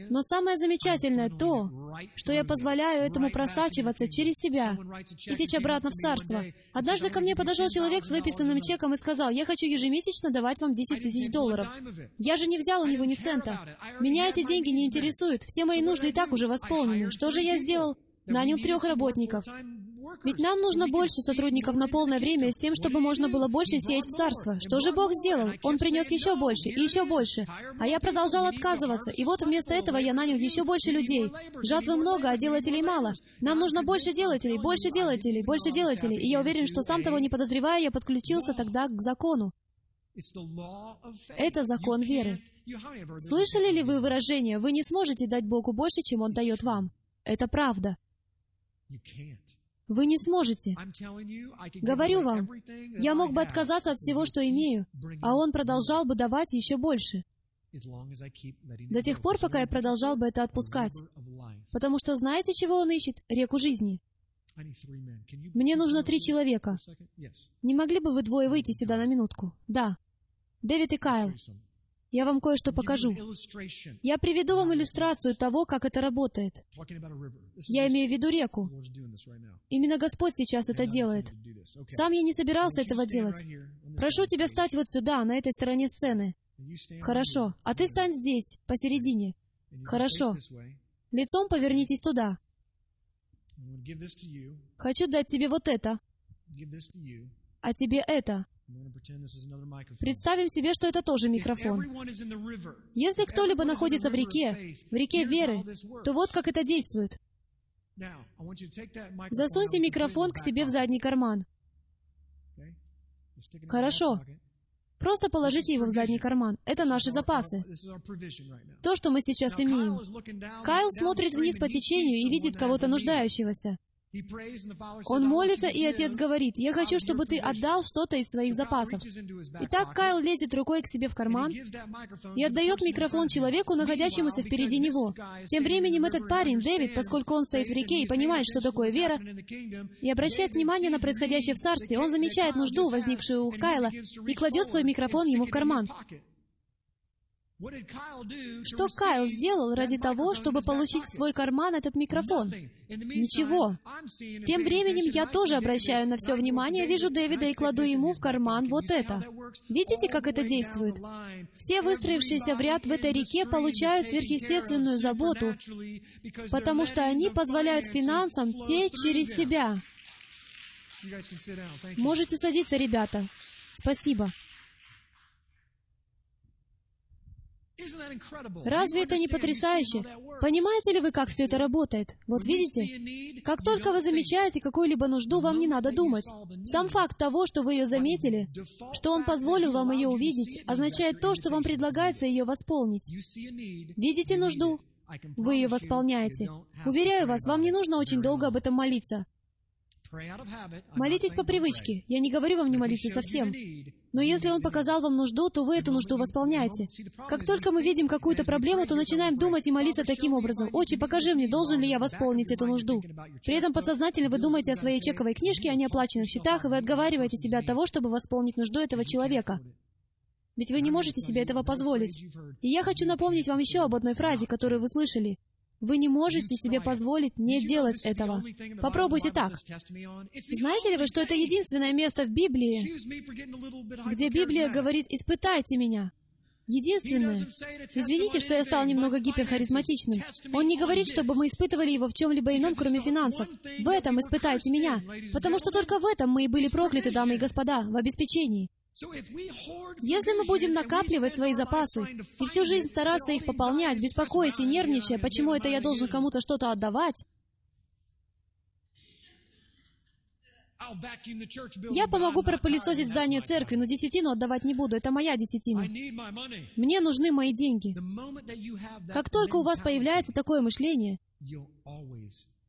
Но самое замечательное то, что я позволяю этому просачиваться через себя и течь обратно в Царство. Однажды ко мне подошел человек с выписанным чеком и сказал, «Я хочу ежемесячно давать вам 10 тысяч долларов». Я же не взял у него ни цента. Меня эти деньги не интересуют. Все мои нужды и так уже восполнены. Что же я сделал? Нанял трех работников. Ведь нам нужно больше сотрудников на полное время с тем, чтобы можно было больше сеять в царство. Что же Бог сделал? Он принес еще больше и еще больше. А я продолжал отказываться, и вот вместо этого я нанял еще больше людей. Жатвы много, а делателей мало. Нам нужно больше делателей, больше делателей, больше делателей. И я уверен, что сам того не подозревая, я подключился тогда к закону. Это закон веры. Слышали ли вы выражение «Вы не сможете дать Богу больше, чем Он дает вам»? Это правда. Вы не сможете. Говорю вам, я мог бы отказаться от всего, что имею, а Он продолжал бы давать еще больше. До тех пор, пока я продолжал бы это отпускать. Потому что знаете, чего Он ищет? Реку жизни. Мне нужно три человека. Не могли бы вы двое выйти сюда на минутку? Да. Дэвид и Кайл. Я вам кое-что покажу. Я приведу вам иллюстрацию того, как это работает. Я имею в виду реку. Именно Господь сейчас это делает. Сам я не собирался этого делать. Прошу тебя стать вот сюда, на этой стороне сцены. Хорошо. А ты стань здесь, посередине. Хорошо. Лицом повернитесь туда. Хочу дать тебе вот это. А тебе это. Представим себе, что это тоже микрофон. Если кто-либо находится в реке, в реке веры, то вот как это действует. Засуньте микрофон к себе в задний карман. Хорошо. Просто положите его в задний карман. Это наши запасы. То, что мы сейчас имеем. Кайл смотрит вниз по течению и видит кого-то нуждающегося. Он молится, и отец говорит, «Я хочу, чтобы ты отдал что-то из своих запасов». Итак, Кайл лезет рукой к себе в карман и отдает микрофон человеку, находящемуся впереди него. Тем временем этот парень, Дэвид, поскольку он стоит в реке и понимает, что такое вера, и обращает внимание на происходящее в царстве, он замечает нужду, возникшую у Кайла, и кладет свой микрофон ему в карман. Что Кайл сделал ради того, чтобы получить в свой карман этот микрофон? Ничего. Тем временем я тоже обращаю на все внимание, вижу Дэвида и кладу ему в карман вот это. Видите, как это действует? Все выстроившиеся в ряд в этой реке получают сверхъестественную заботу, потому что они позволяют финансам течь через себя. Можете садиться, ребята. Спасибо. Разве это не потрясающе? Понимаете ли вы, как все это работает? Вот видите? Как только вы замечаете какую-либо нужду, вам не надо думать. Сам факт того, что вы ее заметили, что Он позволил вам ее увидеть, означает то, что вам предлагается ее восполнить. Видите нужду? Вы ее восполняете. Уверяю вас, вам не нужно очень долго об этом молиться. Молитесь по привычке. Я не говорю вам не молиться совсем. Но если Он показал вам нужду, то вы эту нужду восполняете. Как только мы видим какую-то проблему, то начинаем думать и молиться таким образом. «Отче, покажи мне, должен ли я восполнить эту нужду?» При этом подсознательно вы думаете о своей чековой книжке, о неоплаченных счетах, и вы отговариваете себя от того, чтобы восполнить нужду этого человека. Ведь вы не можете себе этого позволить. И я хочу напомнить вам еще об одной фразе, которую вы слышали. Вы не можете себе позволить не делать этого. Попробуйте так. Знаете ли вы, что это единственное место в Библии, где Библия говорит «испытайте меня»? Единственное. Извините, что я стал немного гиперхаризматичным. Он не говорит, чтобы мы испытывали его в чем-либо ином, кроме финансов. В этом испытайте меня. Потому что только в этом мы и были прокляты, дамы и господа, в обеспечении. Если мы будем накапливать свои запасы и всю жизнь стараться их пополнять, беспокоясь и нервничая, почему это я должен кому-то что-то отдавать, я помогу пропылесосить здание церкви, но десятину отдавать не буду. Это моя десятина. Мне нужны мои деньги. Как только у вас появляется такое мышление,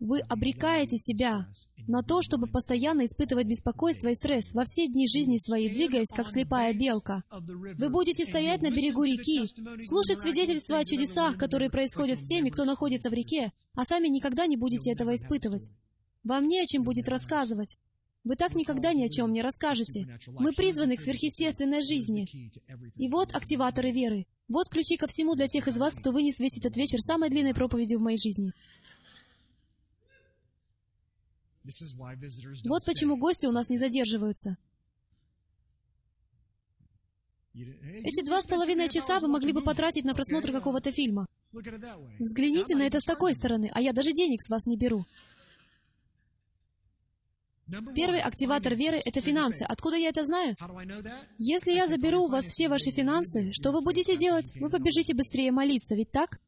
вы обрекаете себя на то, чтобы постоянно испытывать беспокойство и стресс во все дни жизни своей, двигаясь, как слепая белка. Вы будете стоять на берегу реки, слушать свидетельства о чудесах, которые происходят с теми, кто находится в реке, а сами никогда не будете этого испытывать. Вам не о чем будет рассказывать. Вы так никогда ни о чем не расскажете. Мы призваны к сверхъестественной жизни. И вот активаторы веры. Вот ключи ко всему для тех из вас, кто вынес весь этот вечер самой длинной проповедью в моей жизни. Вот почему гости у нас не задерживаются. Эти два с половиной часа вы могли бы потратить на просмотр какого-то фильма. Взгляните на это с такой стороны, а я даже денег с вас не беру. Первый активатор веры — это финансы. Откуда я это знаю? Если я заберу у вас все ваши финансы, что вы будете делать? Вы побежите быстрее молиться, ведь так?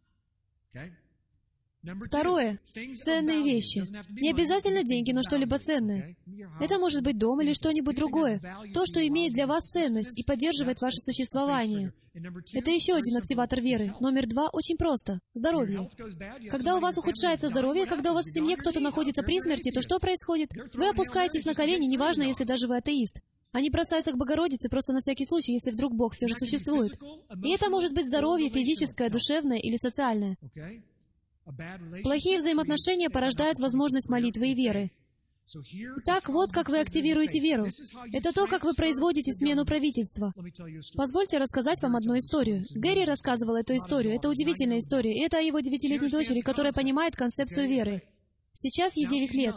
Второе. Ценные вещи. Не обязательно деньги, но что-либо ценное. Это может быть дом или что-нибудь другое. То, что имеет для вас ценность и поддерживает ваше существование. Это еще один активатор веры. Номер два очень просто. Здоровье. Когда у вас ухудшается здоровье, когда у вас в семье кто-то находится при смерти, то что происходит? Вы опускаетесь на колени, неважно, если даже вы атеист. Они бросаются к Богородице просто на всякий случай, если вдруг Бог все же существует. И это может быть здоровье физическое, душевное или социальное. Плохие взаимоотношения порождают возможность молитвы и веры. Итак, вот как вы активируете веру. Это то, как вы производите смену правительства. Позвольте рассказать вам одну историю. Гэри рассказывал эту историю. Это удивительная история. Это о его девятилетней дочери, которая понимает концепцию веры. Сейчас ей девять лет.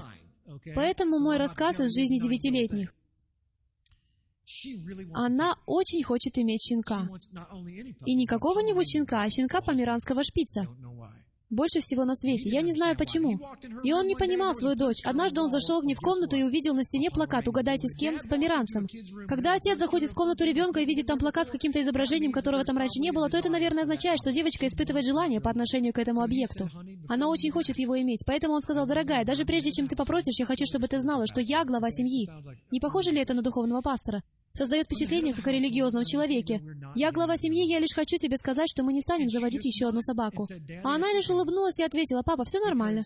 Поэтому мой рассказ из жизни девятилетних. Она очень хочет иметь щенка. И не какого-нибудь щенка, а щенка померанского шпица. Больше всего на свете. Я не знаю почему. И он не понимал свою дочь. Однажды он зашел в ней в комнату и увидел на стене плакат «Угадайте с кем?» с померанцем. Когда отец заходит в комнату ребенка и видит там плакат с каким-то изображением, которого там раньше не было, то это, наверное, означает, что девочка испытывает желание по отношению к этому объекту. Она очень хочет его иметь. Поэтому он сказал, «Дорогая, даже прежде чем ты попросишь, я хочу, чтобы ты знала, что я глава семьи». Не похоже ли это на духовного пастора? Создает впечатление, как о религиозном человеке. «Я глава семьи, я лишь хочу тебе сказать, что мы не станем заводить еще одну собаку». А она лишь улыбнулась и ответила, «Папа, все нормально.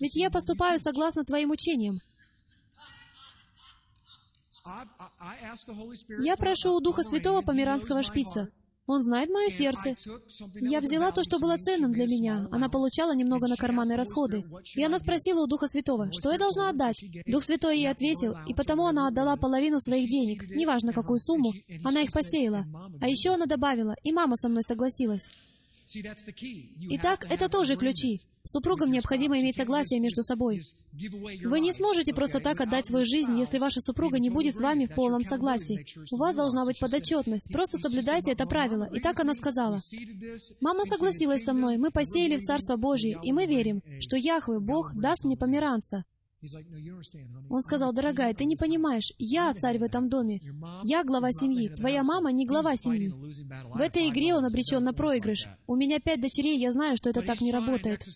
Ведь я поступаю согласно твоим учениям. Я прошу у Духа Святого Померанского шпица, он знает мое сердце. Я взяла то, что было ценным для меня. Она получала немного на карманные расходы. И она спросила у Духа Святого, что я должна отдать. Дух Святой ей ответил, и потому она отдала половину своих денег, неважно какую сумму, она их посеяла. А еще она добавила, и мама со мной согласилась. Итак, это тоже ключи. Супругам необходимо иметь согласие между собой. Вы не сможете просто так отдать свою жизнь, если ваша супруга не будет с вами в полном согласии. У вас должна быть подотчетность. Просто соблюдайте это правило. И так она сказала. Мама согласилась со мной. Мы посеяли в Царство Божье, и мы верим, что Яхве, Бог, даст мне померанца. Он сказал, дорогая, ты не понимаешь, я царь в этом доме. Я глава семьи. Твоя мама не глава семьи. В этой игре он обречен на проигрыш. У меня пять дочерей, я знаю, что это так не работает.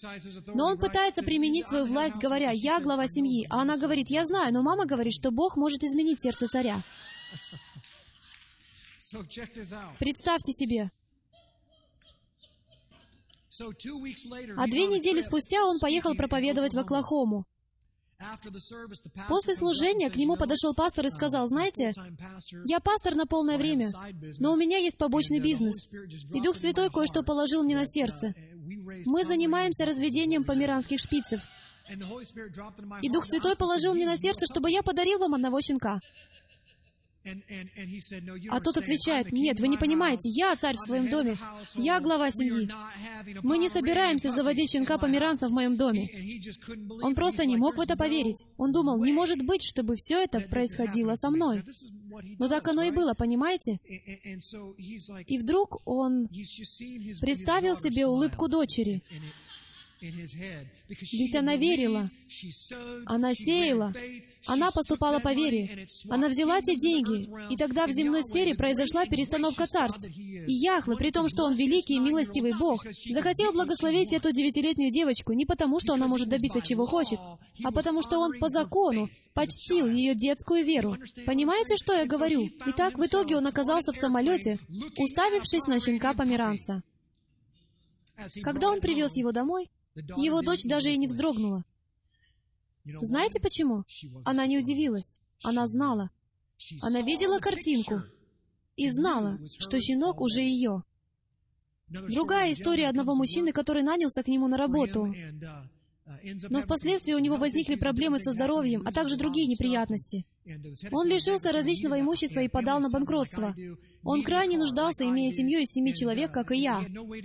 Но он пытается применить свою власть, говоря, я глава семьи. А она говорит, я знаю, но мама говорит, что Бог может изменить сердце царя. Представьте себе. А две недели спустя он поехал проповедовать в Оклахому. После служения к нему подошел пастор и сказал, «Знаете, я пастор на полное время, но у меня есть побочный бизнес, и Дух Святой кое-что положил мне на сердце. Мы занимаемся разведением померанских шпицев. И Дух Святой положил мне на сердце, чтобы я подарил вам одного щенка. А тот отвечает, нет, вы не понимаете, я царь в своем доме, я глава семьи. Мы не собираемся заводить щенка померанца в моем доме. Он просто не мог в это поверить. Он думал, не может быть, чтобы все это происходило со мной. Но так оно и было, понимаете? И вдруг он представил себе улыбку дочери, ведь она верила, она сеяла, она поступала по вере. Она взяла те деньги, и тогда в земной сфере произошла перестановка царств. И Яхве, при том, что Он великий и милостивый Бог, захотел благословить эту девятилетнюю девочку не потому, что она может добиться чего хочет, а потому что Он по закону почтил ее детскую веру. Понимаете, что я говорю? Итак, в итоге он оказался в самолете, уставившись на щенка померанца. Когда он привез его домой, его дочь даже и не вздрогнула. Знаете почему? Она не удивилась. Она знала. Она видела картинку и знала, что щенок уже ее. Другая история одного мужчины, который нанялся к нему на работу. Но впоследствии у него возникли проблемы со здоровьем, а также другие неприятности. Он лишился различного имущества и подал на банкротство. Он крайне нуждался, имея семью из семи человек, как и я.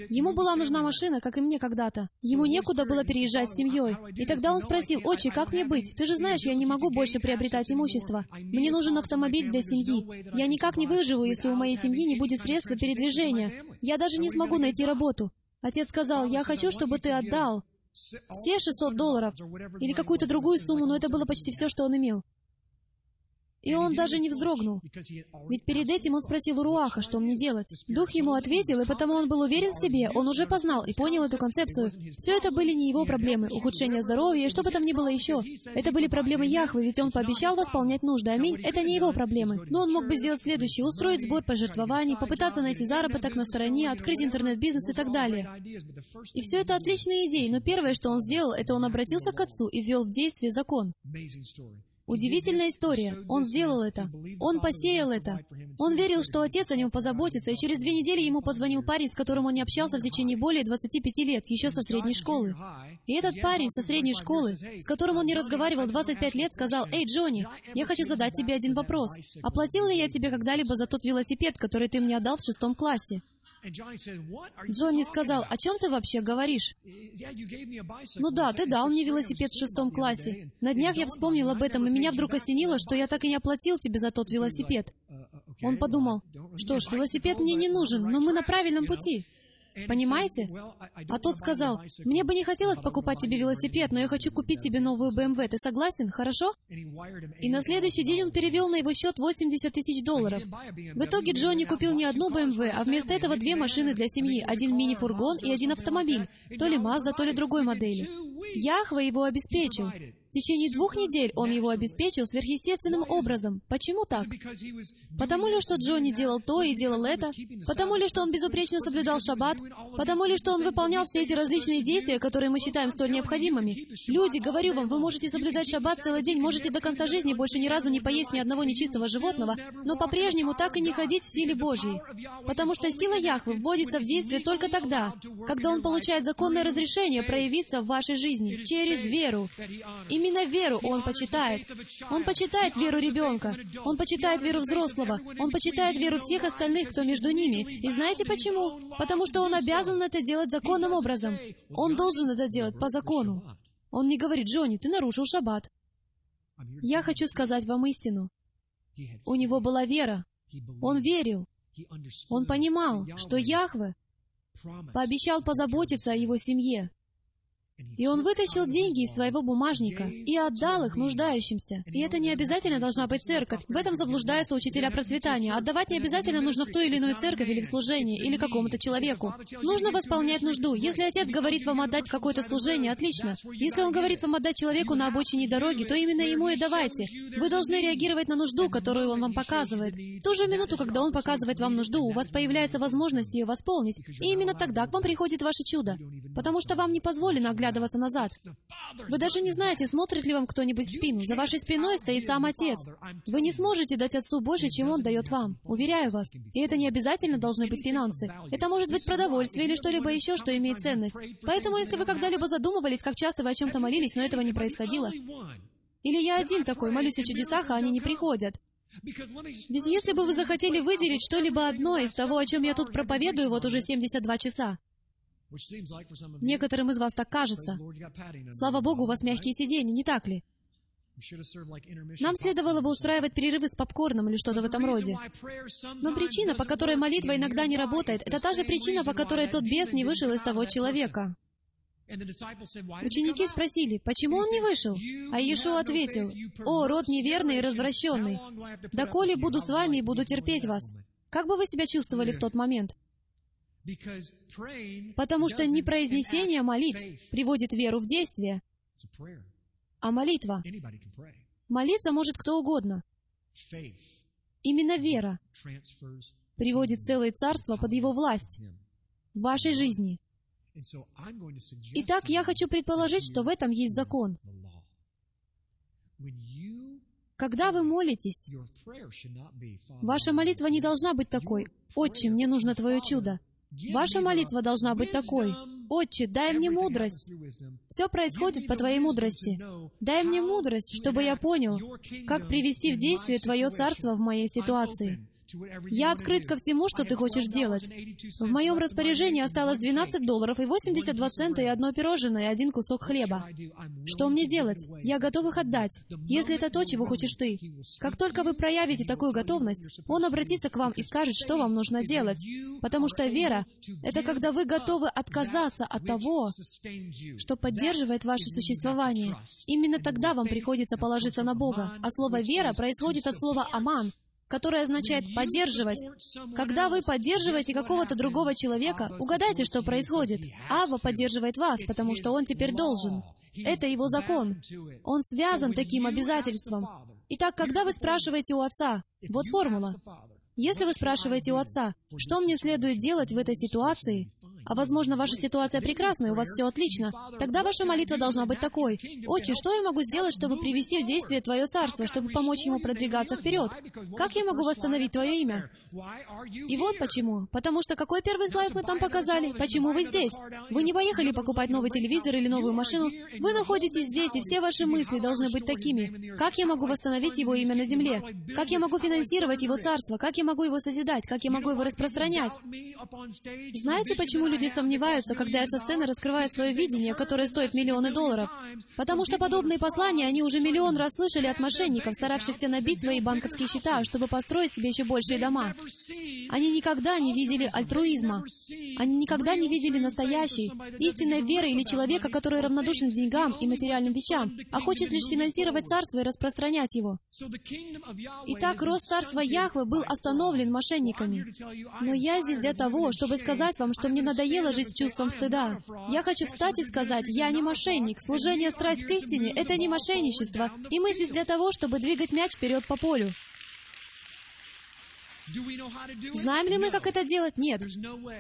Ему была нужна машина, как и мне когда-то. Ему некуда было переезжать с семьей. И тогда он спросил, «Отче, как мне быть? Ты же знаешь, я не могу больше приобретать имущество. Мне нужен автомобиль для семьи. Я никак не выживу, если у моей семьи не будет средства передвижения. Я даже не смогу найти работу». Отец сказал, «Я хочу, чтобы ты отдал все 600 долларов или какую-то другую сумму, но это было почти все, что он имел. И он даже не вздрогнул. Ведь перед этим он спросил у Руаха, что мне делать. Дух ему ответил, и потому он был уверен в себе, он уже познал и понял эту концепцию. Все это были не его проблемы, ухудшение здоровья и что бы там ни было еще. Это были проблемы Яхвы, ведь он пообещал восполнять нужды. Аминь. Это не его проблемы. Но он мог бы сделать следующее, устроить сбор пожертвований, попытаться найти заработок на стороне, открыть интернет-бизнес и так далее. И все это отличные идеи, но первое, что он сделал, это он обратился к отцу и ввел в действие закон. Удивительная история. Он сделал это. Он посеял это. Он верил, что отец о нем позаботится, и через две недели ему позвонил парень, с которым он не общался в течение более 25 лет, еще со средней школы. И этот парень со средней школы, с которым он не разговаривал 25 лет, сказал, «Эй, Джонни, я хочу задать тебе один вопрос. Оплатил ли я тебе когда-либо за тот велосипед, который ты мне отдал в шестом классе?» Джонни сказал, «О чем ты вообще говоришь?» «Ну да, ты дал мне велосипед в шестом классе. На днях я вспомнил об этом, и меня вдруг осенило, что я так и не оплатил тебе за тот велосипед». Он подумал, «Что ж, велосипед мне не нужен, но мы на правильном пути». Понимаете? А тот сказал, «Мне бы не хотелось покупать тебе велосипед, но я хочу купить тебе новую BMW. Ты согласен? Хорошо?» И на следующий день он перевел на его счет 80 тысяч долларов. В итоге Джонни купил не одну BMW, а вместо этого две машины для семьи, один мини-фургон и один автомобиль, то ли Mazda, то ли другой модели. Яхва его обеспечил. В течение двух недель он его обеспечил сверхъестественным образом. Почему так? Потому ли, что Джонни делал то и делал это? Потому ли, что он безупречно соблюдал шаббат? Потому ли, что он выполнял все эти различные действия, которые мы считаем столь необходимыми? Люди, говорю вам, вы можете соблюдать шаббат целый день, можете до конца жизни больше ни разу не поесть ни одного нечистого животного, но по-прежнему так и не ходить в силе Божьей. Потому что сила Яхвы вводится в действие только тогда, когда он получает законное разрешение проявиться в вашей жизни через веру. И Именно веру он почитает. Он почитает веру ребенка. Он почитает веру взрослого. Он почитает веру всех остальных, кто между ними. И знаете почему? Потому что он обязан это делать законным образом. Он должен это делать по закону. Он не говорит, Джонни, ты нарушил шаббат. Я хочу сказать вам истину. У него была вера. Он верил. Он понимал, что Яхве пообещал позаботиться о его семье. И он вытащил деньги из своего бумажника и отдал их нуждающимся. И это не обязательно должна быть церковь. В этом заблуждаются учителя процветания. Отдавать не обязательно нужно в ту или иную церковь или в служение, или какому-то человеку. Нужно восполнять нужду. Если отец говорит вам отдать какое-то служение, отлично. Если он говорит вам отдать человеку на обочине дороги, то именно ему и давайте. Вы должны реагировать на нужду, которую он вам показывает. В ту же минуту, когда он показывает вам нужду, у вас появляется возможность ее восполнить. И именно тогда к вам приходит ваше чудо. Потому что вам не позволено оглядываться оглядываться назад. Вы даже не знаете, смотрит ли вам кто-нибудь в спину. За вашей спиной стоит сам Отец. Вы не сможете дать Отцу больше, чем Он дает вам. Уверяю вас. И это не обязательно должны быть финансы. Это может быть продовольствие или что-либо еще, что имеет ценность. Поэтому, если вы когда-либо задумывались, как часто вы о чем-то молились, но этого не происходило, или я один такой, молюсь о чудесах, а они не приходят. Ведь если бы вы захотели выделить что-либо одно из того, о чем я тут проповедую вот уже 72 часа, некоторым из вас так кажется. Слава Богу, у вас мягкие сиденья, не так ли? Нам следовало бы устраивать перерывы с попкорном или что-то в этом роде. Но причина, по которой молитва иногда не работает, это та же причина, по которой тот бес не вышел из того человека. Ученики спросили, почему он не вышел? А Иешуа ответил, «О, род неверный и развращенный! Доколе буду с вами и буду терпеть вас». Как бы вы себя чувствовали в тот момент? Потому что не произнесение молитв приводит веру в действие, а молитва. Молиться может кто угодно. Именно вера приводит целое царство под его власть в вашей жизни. Итак, я хочу предположить, что в этом есть закон. Когда вы молитесь, ваша молитва не должна быть такой, «Отче, мне нужно Твое чудо». Ваша молитва должна быть такой, «Отче, дай мне мудрость». Все происходит по Твоей мудрости. Дай мне мудрость, чтобы я понял, как привести в действие Твое царство в моей ситуации. Я открыт ко всему, что ты хочешь делать. В моем распоряжении осталось 12 долларов и 82 цента и одно пирожное, и один кусок хлеба. Что мне делать? Я готов их отдать, если это то, чего хочешь ты. Как только вы проявите такую готовность, Он обратится к вам и скажет, что вам нужно делать. Потому что вера — это когда вы готовы отказаться от того, что поддерживает ваше существование. Именно тогда вам приходится положиться на Бога. А слово «вера» происходит от слова «аман», которое означает «поддерживать». Когда вы поддерживаете какого-то другого человека, угадайте, что происходит. Ава поддерживает вас, потому что он теперь должен. Это его закон. Он связан таким обязательством. Итак, когда вы спрашиваете у Отца, вот формула. Если вы спрашиваете у Отца, что мне следует делать в этой ситуации, а возможно, ваша ситуация прекрасна, и у вас все отлично, тогда ваша молитва должна быть такой. «Отче, что я могу сделать, чтобы привести в действие Твое Царство, чтобы помочь ему продвигаться вперед? Как я могу восстановить Твое имя?» И вот почему. Потому что какой первый слайд мы там показали? Почему вы здесь? Вы не поехали покупать новый телевизор или новую машину. Вы находитесь здесь, и все ваши мысли должны быть такими. Как я могу восстановить Его имя на земле? Как я могу финансировать Его Царство? Как я могу его созидать? Как я могу его распространять? Знаете, почему люди люди сомневаются, когда я со сцены раскрываю свое видение, которое стоит миллионы долларов. Потому что подобные послания они уже миллион раз слышали от мошенников, старавшихся набить свои банковские счета, чтобы построить себе еще большие дома. Они никогда не видели альтруизма. Они никогда не видели настоящей, истинной веры или человека, который равнодушен к деньгам и материальным вещам, а хочет лишь финансировать царство и распространять его. Итак, рост царства Яхвы был остановлен мошенниками. Но я здесь для того, чтобы сказать вам, что мне надо надоело жить с чувством стыда. Я хочу встать и сказать, я не мошенник. Служение страсть к истине — это не мошенничество. И мы здесь для того, чтобы двигать мяч вперед по полю. Знаем ли мы, как это делать? Нет.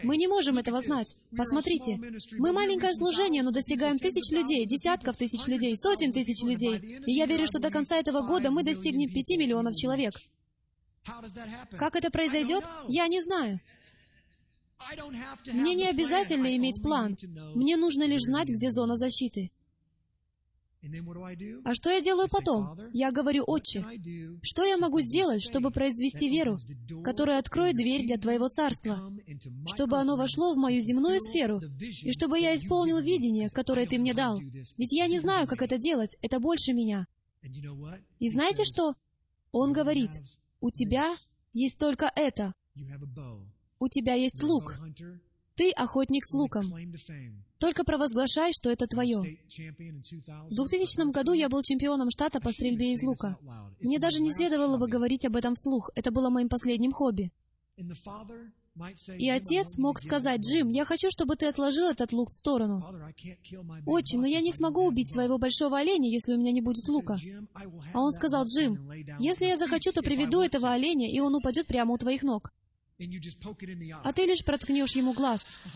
Мы не можем этого знать. Посмотрите. Мы маленькое служение, но достигаем тысяч людей, десятков тысяч людей, сотен тысяч людей. И я верю, что до конца этого года мы достигнем пяти миллионов человек. Как это произойдет? Я не знаю. Мне не обязательно иметь план. Мне нужно лишь знать, где зона защиты. А что я делаю потом? Я говорю, Отче, что я могу сделать, чтобы произвести веру, которая откроет дверь для Твоего Царства, чтобы оно вошло в мою земную сферу, и чтобы я исполнил видение, которое Ты мне дал? Ведь я не знаю, как это делать, это больше меня. И знаете что? Он говорит, у тебя есть только это. У тебя есть лук. Ты охотник с луком. Только провозглашай, что это твое. В 2000 году я был чемпионом штата по стрельбе из лука. Мне даже не следовало бы говорить об этом вслух. Это было моим последним хобби. И отец мог сказать, «Джим, я хочу, чтобы ты отложил этот лук в сторону». «Отче, но я не смогу убить своего большого оленя, если у меня не будет лука». А он сказал, «Джим, если я захочу, то приведу этого оленя, и он упадет прямо у твоих ног» а ты лишь проткнешь ему глаз.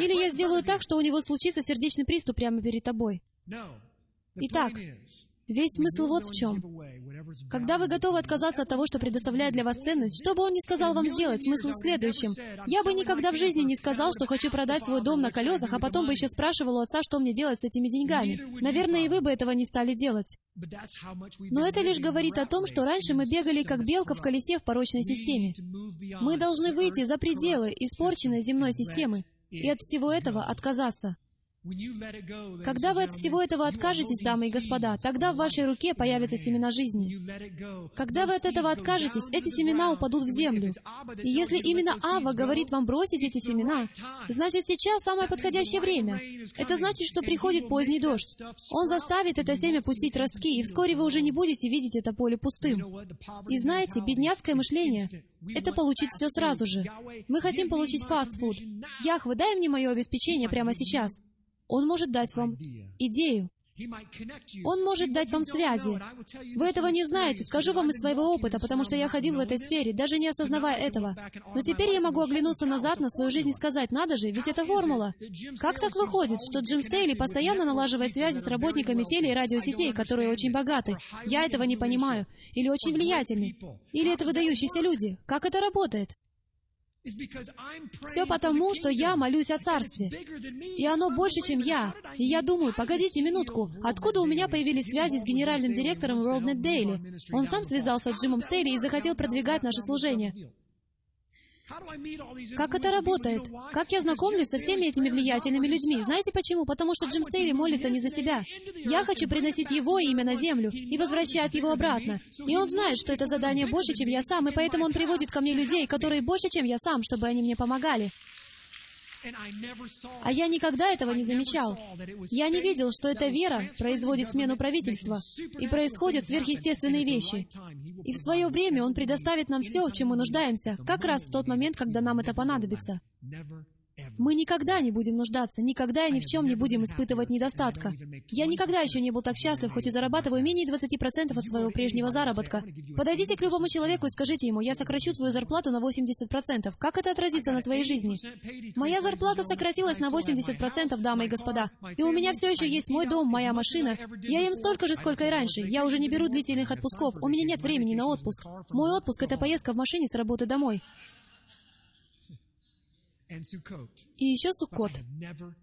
Или я сделаю так, что у него случится сердечный приступ прямо перед тобой. Итак, весь смысл вот в чем. Когда вы готовы отказаться от того, что предоставляет для вас ценность, что бы он ни сказал вам сделать, смысл в следующем. Я бы никогда в жизни не сказал, что хочу продать свой дом на колесах, а потом бы еще спрашивал у отца, что мне делать с этими деньгами. Наверное, и вы бы этого не стали делать. Но это лишь говорит о том, что раньше мы бегали как белка в колесе в порочной системе. Мы должны выйти за пределы испорченной земной системы и от всего этого отказаться. Когда вы от всего этого откажетесь, дамы и господа, тогда в вашей руке появятся семена жизни. Когда вы от этого откажетесь, эти семена упадут в землю. И если именно Ава говорит вам бросить эти семена, значит сейчас самое подходящее время. Это значит, что приходит поздний дождь. Он заставит это семя пустить ростки, и вскоре вы уже не будете видеть это поле пустым. И знаете, бедняцкое мышление — это получить все сразу же. Мы хотим получить фастфуд. Яхве, дай мне мое обеспечение прямо сейчас. Он может дать вам идею. Он может дать вам связи. Вы этого не знаете, скажу вам из своего опыта, потому что я ходил в этой сфере, даже не осознавая этого. Но теперь я могу оглянуться назад на свою жизнь и сказать, надо же, ведь это формула. Как так выходит, что Джим Стейли постоянно налаживает связи с работниками теле- и радиосетей, которые очень богаты? Я этого не понимаю. Или очень влиятельны. Или это выдающиеся люди. Как это работает? Все потому, что я молюсь о Царстве. И оно больше, чем я. И я думаю, погодите минутку, откуда у меня появились связи с генеральным директором WorldNet Daily? Он сам связался с Джимом Стейли и захотел продвигать наше служение. Как это работает? Как я знакомлюсь со всеми этими влиятельными людьми? Знаете почему? Потому что Джим Стейли молится не за себя. Я хочу приносить его имя на землю и возвращать его обратно. И он знает, что это задание больше, чем я сам, и поэтому он приводит ко мне людей, которые больше, чем я сам, чтобы они мне помогали. А я никогда этого не замечал. Я не видел, что эта вера производит смену правительства, и происходят сверхъестественные вещи. И в свое время Он предоставит нам все, в чем мы нуждаемся, как раз в тот момент, когда нам это понадобится. Мы никогда не будем нуждаться, никогда и ни в чем не будем испытывать недостатка. Я никогда еще не был так счастлив, хоть и зарабатываю менее 20% от своего прежнего заработка. Подойдите к любому человеку и скажите ему, я сокращу твою зарплату на 80%. Как это отразится на твоей жизни? Моя зарплата сократилась на 80%, дамы и господа. И у меня все еще есть мой дом, моя машина. Я им столько же, сколько и раньше. Я уже не беру длительных отпусков. У меня нет времени на отпуск. Мой отпуск — это поездка в машине с работы домой. И еще Суккот.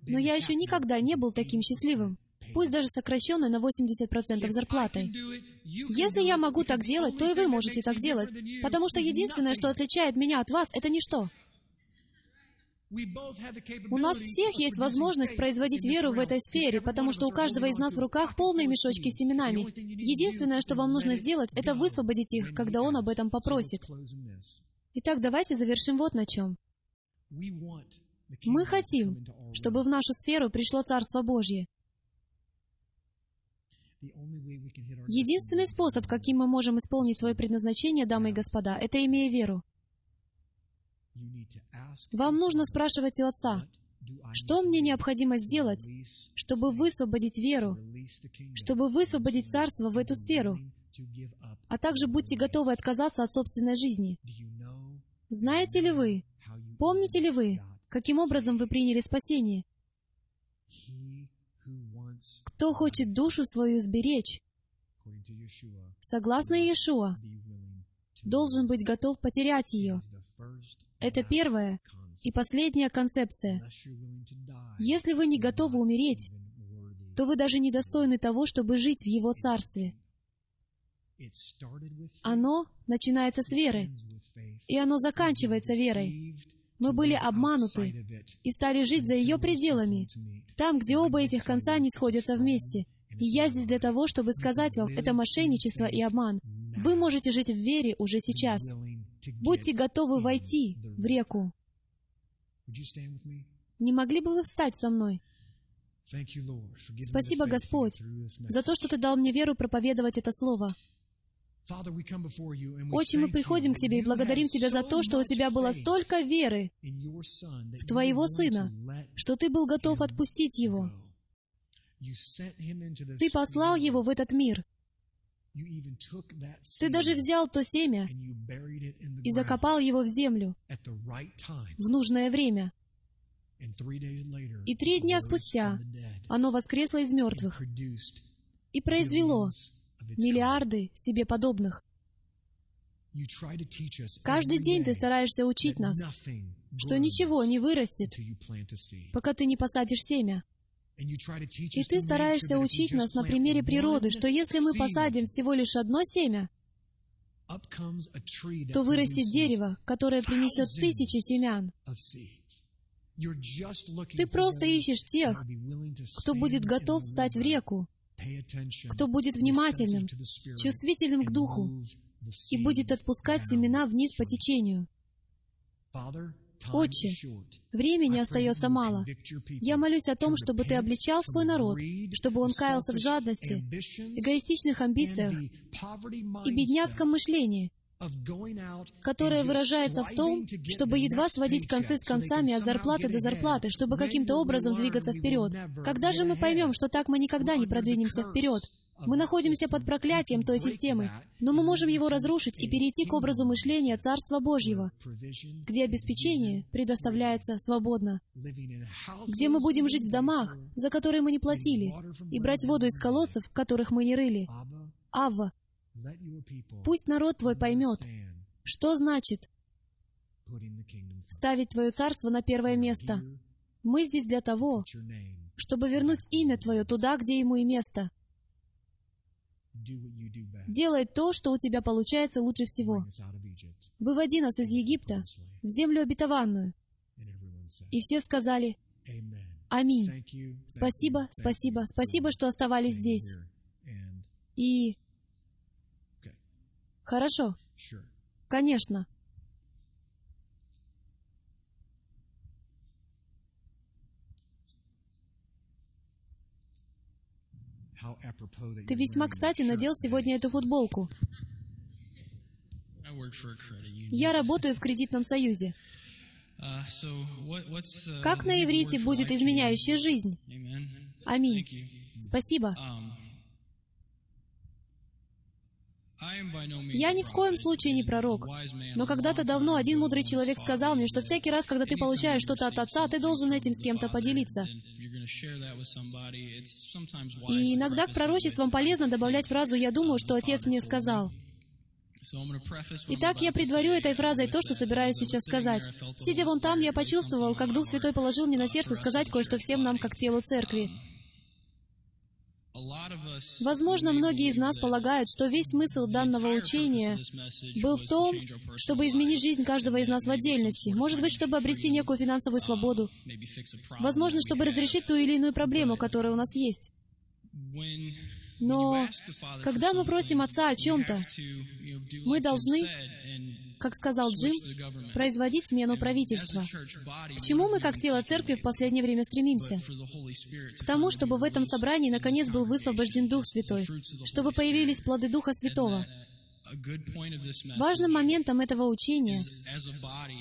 Но я еще никогда не был таким счастливым, пусть даже сокращенной на 80% зарплатой. Если я могу так делать, то и вы можете так делать, потому что единственное, что отличает меня от вас, это ничто. У нас всех есть возможность производить веру в этой сфере, потому что у каждого из нас в руках полные мешочки с семенами. Единственное, что вам нужно сделать, это высвободить их, когда Он об этом попросит. Итак, давайте завершим вот на чем. Мы хотим, чтобы в нашу сферу пришло Царство Божье. Единственный способ, каким мы можем исполнить свое предназначение, дамы и господа, это имея веру. Вам нужно спрашивать у Отца, что мне необходимо сделать, чтобы высвободить веру, чтобы высвободить Царство в эту сферу, а также будьте готовы отказаться от собственной жизни. Знаете ли вы, Помните ли вы, каким образом вы приняли спасение? Кто хочет душу свою сберечь, согласно Иешуа, должен быть готов потерять ее. Это первая и последняя концепция. Если вы не готовы умереть, то вы даже не достойны того, чтобы жить в Его Царстве. Оно начинается с веры, и оно заканчивается верой. Мы были обмануты и стали жить за ее пределами, там, где оба этих конца не сходятся вместе. И я здесь для того, чтобы сказать вам, это мошенничество и обман. Вы можете жить в вере уже сейчас. Будьте готовы войти в реку. Не могли бы вы встать со мной? Спасибо, Господь, за то, что Ты дал мне веру проповедовать это Слово. Очень мы приходим к Тебе и благодарим Тебя за то, что у Тебя было столько веры в Твоего Сына, что Ты был готов отпустить Его. Ты послал Его в этот мир. Ты даже взял то семя и закопал его в землю в нужное время. И три дня спустя оно воскресло из мертвых и произвело миллиарды себе подобных. Каждый день ты стараешься учить нас, что ничего не вырастет, пока ты не посадишь семя. И ты стараешься учить нас на примере природы, что если мы посадим всего лишь одно семя, то вырастет дерево, которое принесет тысячи семян. Ты просто ищешь тех, кто будет готов встать в реку, кто будет внимательным, чувствительным к Духу и будет отпускать семена вниз по течению. Отче, времени остается мало. Я молюсь о том, чтобы Ты обличал свой народ, чтобы он каялся в жадности, эгоистичных амбициях и бедняцком мышлении, которое выражается в том, чтобы едва сводить концы с концами от зарплаты до зарплаты, чтобы каким-то образом двигаться вперед. Когда же мы поймем, что так мы никогда не продвинемся вперед? Мы находимся под проклятием той системы, но мы можем его разрушить и перейти к образу мышления Царства Божьего, где обеспечение предоставляется свободно, где мы будем жить в домах, за которые мы не платили, и брать воду из колодцев, которых мы не рыли. Авва, пусть народ твой поймет, что значит ставить Твое Царство на первое место. Мы здесь для того, чтобы вернуть имя Твое туда, где ему и место — Делай то, что у тебя получается лучше всего. Выводи нас из Египта в землю обетованную. И все сказали, Аминь. Спасибо, спасибо, спасибо, что оставались здесь. И... Хорошо. Конечно. Ты весьма кстати надел сегодня эту футболку. Я работаю в кредитном союзе. Uh, uh, как на иврите будет изменяющая жизнь? Аминь. Спасибо. Я ни в коем случае не пророк, но когда-то давно один мудрый человек сказал мне, что всякий раз, когда ты получаешь что-то от Отца, ты должен этим с кем-то поделиться. И иногда к пророчествам полезно добавлять фразу «я думаю, что Отец мне сказал». Итак, я предварю этой фразой то, что собираюсь сейчас сказать. Сидя вон там, я почувствовал, как Дух Святой положил мне на сердце сказать кое-что всем нам, как телу Церкви. Возможно, многие из нас полагают, что весь смысл данного учения был в том, чтобы изменить жизнь каждого из нас в отдельности, может быть, чтобы обрести некую финансовую свободу, возможно, чтобы разрешить ту или иную проблему, которая у нас есть. Но когда мы просим Отца о чем-то, мы должны как сказал Джим, производить смену правительства. К чему мы, как тело церкви, в последнее время стремимся? К тому, чтобы в этом собрании наконец был высвобожден Дух Святой, чтобы появились плоды Духа Святого. Важным моментом этого учения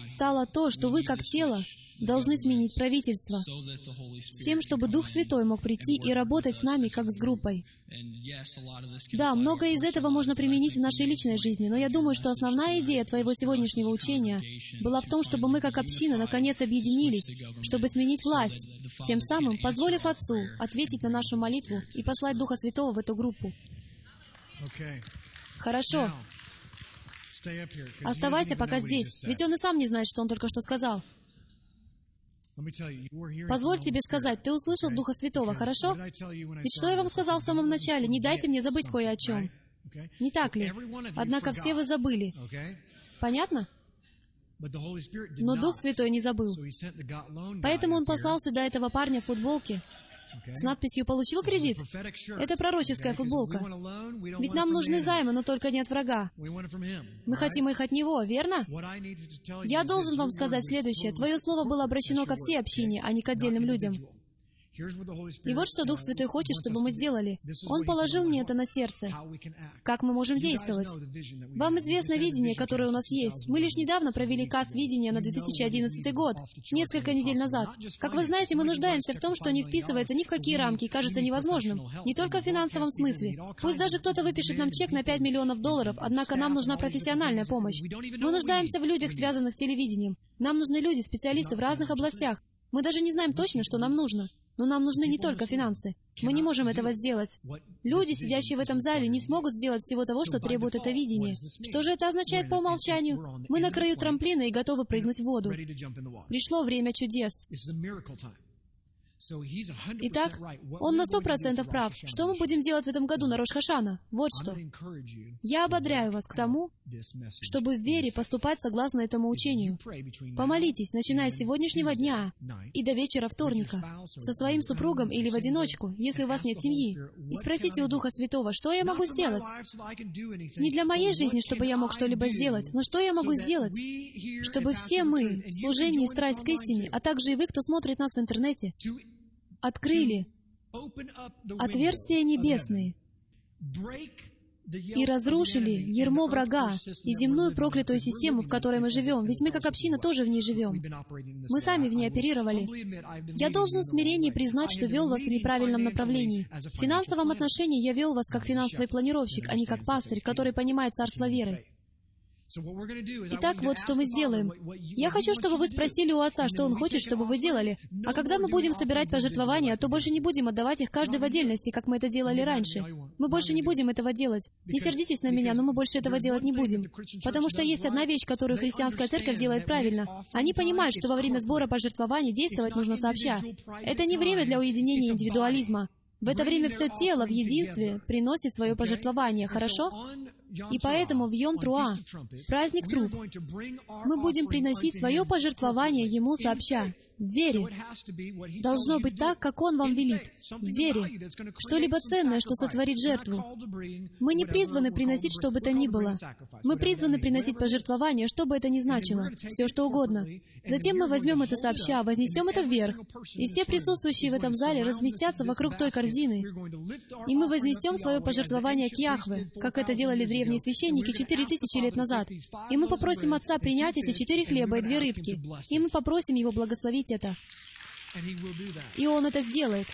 стало то, что вы, как тело, должны сменить правительство, с тем, чтобы Дух Святой мог прийти и работать с нами, как с группой. Да, многое из этого можно применить в нашей личной жизни, но я думаю, что основная идея твоего сегодняшнего учения была в том, чтобы мы, как община, наконец объединились, чтобы сменить власть, тем самым позволив Отцу ответить на нашу молитву и послать Духа Святого в эту группу. Хорошо. Оставайся пока здесь, ведь он и сам не знает, что он только что сказал. Позволь тебе сказать, ты услышал Духа Святого, хорошо? Ведь что я вам сказал в самом начале? Не дайте мне забыть кое о чем. Не так ли? Однако все вы забыли. Понятно? Но Дух Святой не забыл. Поэтому Он послал сюда этого парня в футболке, с надписью «Получил кредит». Это пророческая футболка. Ведь нам нужны займы, но только не от врага. Мы хотим их от него, верно? Я должен вам сказать следующее. Твое слово было обращено ко всей общине, а не к отдельным людям. И вот что Дух Святой хочет, чтобы мы сделали. Он положил мне это на сердце. Как мы можем действовать? Вам известно видение, которое у нас есть. Мы лишь недавно провели касс видения на 2011 год, несколько недель назад. Как вы знаете, мы нуждаемся в том, что не вписывается ни в какие рамки и кажется невозможным. Не только в финансовом смысле. Пусть даже кто-то выпишет нам чек на 5 миллионов долларов, однако нам нужна профессиональная помощь. Мы нуждаемся в людях, связанных с телевидением. Нам нужны люди, специалисты в разных областях. Мы даже не знаем точно, что нам нужно. Но нам нужны не только финансы. Мы не можем этого сделать. Люди, сидящие в этом зале, не смогут сделать всего того, что требует это видение. Что же это означает по умолчанию? Мы на краю трамплина и готовы прыгнуть в воду. Пришло время чудес. Итак, он на сто процентов прав. Что мы будем делать в этом году на Рошхашана? Вот что. Я ободряю вас к тому, чтобы в вере поступать согласно этому учению. Помолитесь, начиная с сегодняшнего дня и до вечера вторника, со своим супругом или в одиночку, если у вас нет семьи, и спросите у Духа Святого, что я могу сделать? Не для моей жизни, чтобы я мог что-либо сделать, но что я могу сделать, чтобы все мы в служении страсть к истине, а также и вы, кто смотрит нас в интернете, открыли отверстия небесные и разрушили ермо врага и земную проклятую систему, в которой мы живем, ведь мы как община тоже в ней живем. Мы сами в ней оперировали. Я должен в смирении признать, что вел вас в неправильном направлении. В финансовом отношении я вел вас как финансовый планировщик, а не как пастырь, который понимает царство веры. Итак, вот что мы сделаем. Я хочу, чтобы вы спросили у Отца, что Он хочет, чтобы вы делали. А когда мы будем собирать пожертвования, то больше не будем отдавать их каждый в отдельности, как мы это делали раньше. Мы больше не будем этого делать. Не сердитесь на меня, но мы больше этого делать не будем. Потому что есть одна вещь, которую христианская церковь делает правильно. Они понимают, что во время сбора пожертвований действовать нужно сообща. Это не время для уединения индивидуализма. В это время все тело в единстве приносит свое пожертвование, хорошо? И поэтому в Йом-Труа, праздник труб, мы будем приносить свое пожертвование Ему сообща, в вере. Должно быть так, как Он вам велит, в вере. Что-либо ценное, что сотворит жертву. Мы не призваны приносить что бы то ни было. Мы призваны приносить пожертвование, что бы это ни значило, все что угодно. Затем мы возьмем это сообща, вознесем это вверх, и все присутствующие в этом зале разместятся вокруг той корзины, и мы вознесем свое пожертвование к Яхве, как это делали древние священники четыре тысячи лет назад. И мы попросим Отца принять эти четыре хлеба и две рыбки, и мы попросим Его благословить это. И Он это сделает.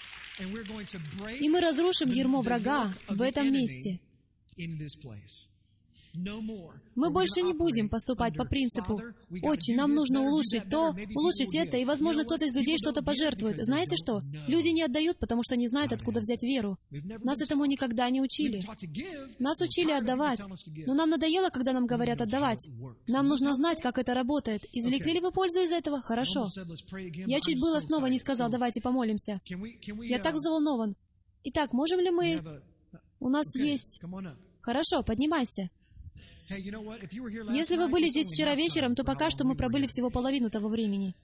И мы разрушим ермо врага в этом месте. Мы больше не будем поступать по принципу «Отче, нам нужно улучшить то, улучшить это, и, возможно, кто-то из людей что-то пожертвует». Знаете что? Люди не отдают, потому что не знают, откуда взять веру. Нас этому никогда не учили. Нас учили отдавать. Но нам надоело, когда нам говорят отдавать. Нам нужно знать, как это работает. Извлекли ли вы пользу из этого? Хорошо. Я чуть было снова не сказал, давайте помолимся. Я так взволнован. Итак, можем ли мы... У нас есть... Хорошо, поднимайся. Если вы были здесь вчера вечером, то пока что мы пробыли всего половину того времени.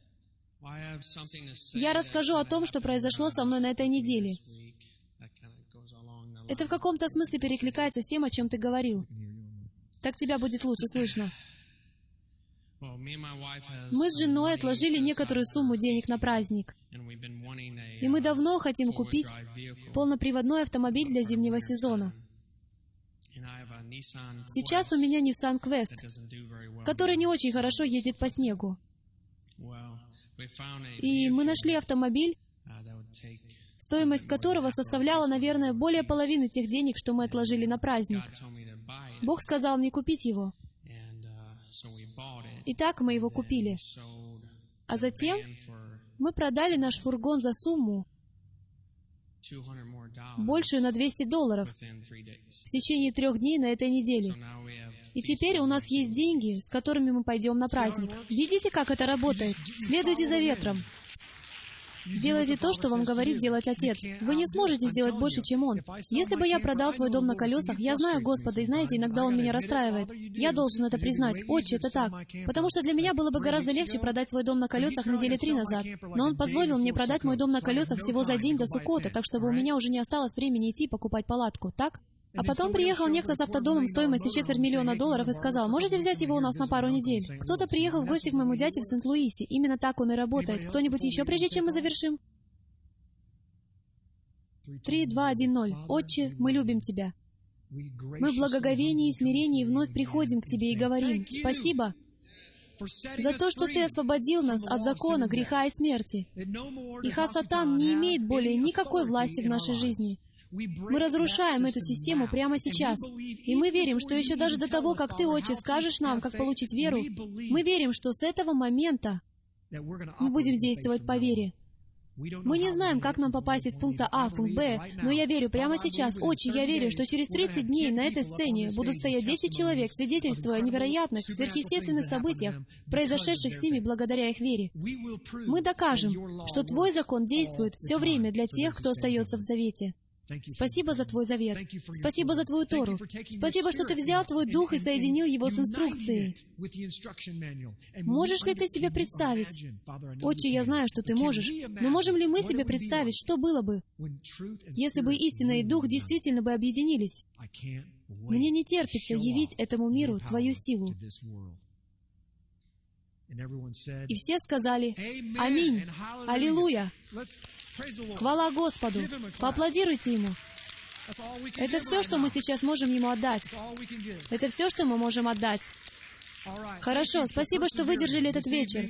Я расскажу о том, что произошло со мной на этой неделе. Это в каком-то смысле перекликается с тем, о чем ты говорил. Так тебя будет лучше слышно. Мы с женой отложили некоторую сумму денег на праздник. И мы давно хотим купить полноприводной автомобиль для зимнего сезона. Сейчас у меня Nissan Quest, который не очень хорошо ездит по снегу. И мы нашли автомобиль, стоимость которого составляла, наверное, более половины тех денег, что мы отложили на праздник. Бог сказал мне купить его. И так мы его купили. А затем мы продали наш фургон за сумму, больше на 200 долларов в течение трех дней на этой неделе. И теперь у нас есть деньги, с которыми мы пойдем на праздник. Видите, как это работает? Следуйте за ветром. Делайте то, что вам говорит делать Отец. Вы не сможете сделать больше, чем Он. Если бы я продал свой дом на колесах, я знаю Господа, и знаете, иногда Он меня расстраивает. Я должен это признать. Отче, это так. Потому что для меня было бы гораздо легче продать свой дом на колесах недели три назад. Но Он позволил мне продать мой дом на колесах всего за день до Сукота, так чтобы у меня уже не осталось времени идти покупать палатку. Так? А потом приехал некто с автодомом стоимостью четверть миллиона долларов и сказал, можете взять его у нас на пару недель. Кто-то приехал в гости к моему дяде в Сент-Луисе. Именно так он и работает. Кто-нибудь еще, прежде чем мы завершим? Три, два, один, ноль. Отче, мы любим Тебя. Мы в благоговении и смирении вновь приходим к Тебе и говорим, «Спасибо за то, что Ты освободил нас от закона, греха и смерти. И Хасатан не имеет более никакой власти в нашей жизни. Мы разрушаем эту систему прямо сейчас. И мы верим, что еще даже до того, как Ты, Отче, скажешь нам, как получить веру, мы верим, что с этого момента Мы будем действовать по вере. Мы не знаем, как нам попасть из пункта А в пункт Б, но я верю прямо сейчас, очень я верю, что через 30 дней на этой сцене будут стоять 10 человек, свидетельствуя о невероятных, сверхъестественных событиях, произошедших с ними благодаря их вере. Мы докажем, что Твой закон действует все время для тех, кто остается в завете. Спасибо за Твой завет. Спасибо за Твою Тору. Спасибо, что Ты взял Твой Дух и соединил его с инструкцией. Можешь ли Ты себе представить? Отче, я знаю, что Ты можешь, но можем ли мы себе представить, что было бы, если бы истина и Дух действительно бы объединились? Мне не терпится явить этому миру Твою силу. И все сказали «Аминь! Аллилуйя!» Хвала Господу! Поаплодируйте Ему! Это все, что мы сейчас можем Ему отдать. Это все, что мы можем отдать. Хорошо, спасибо, что выдержали этот вечер.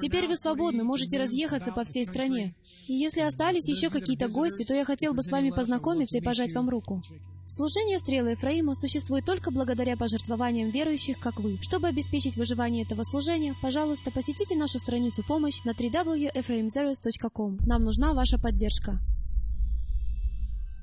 Теперь вы свободны, можете разъехаться по всей стране. И если остались еще какие-то гости, то я хотел бы с вами познакомиться и пожать вам руку. Служение Стрелы Ефраима существует только благодаря пожертвованиям верующих, как вы. Чтобы обеспечить выживание этого служения, пожалуйста, посетите нашу страницу «Помощь» на www.ephraimzeros.com. Нам нужна ваша поддержка.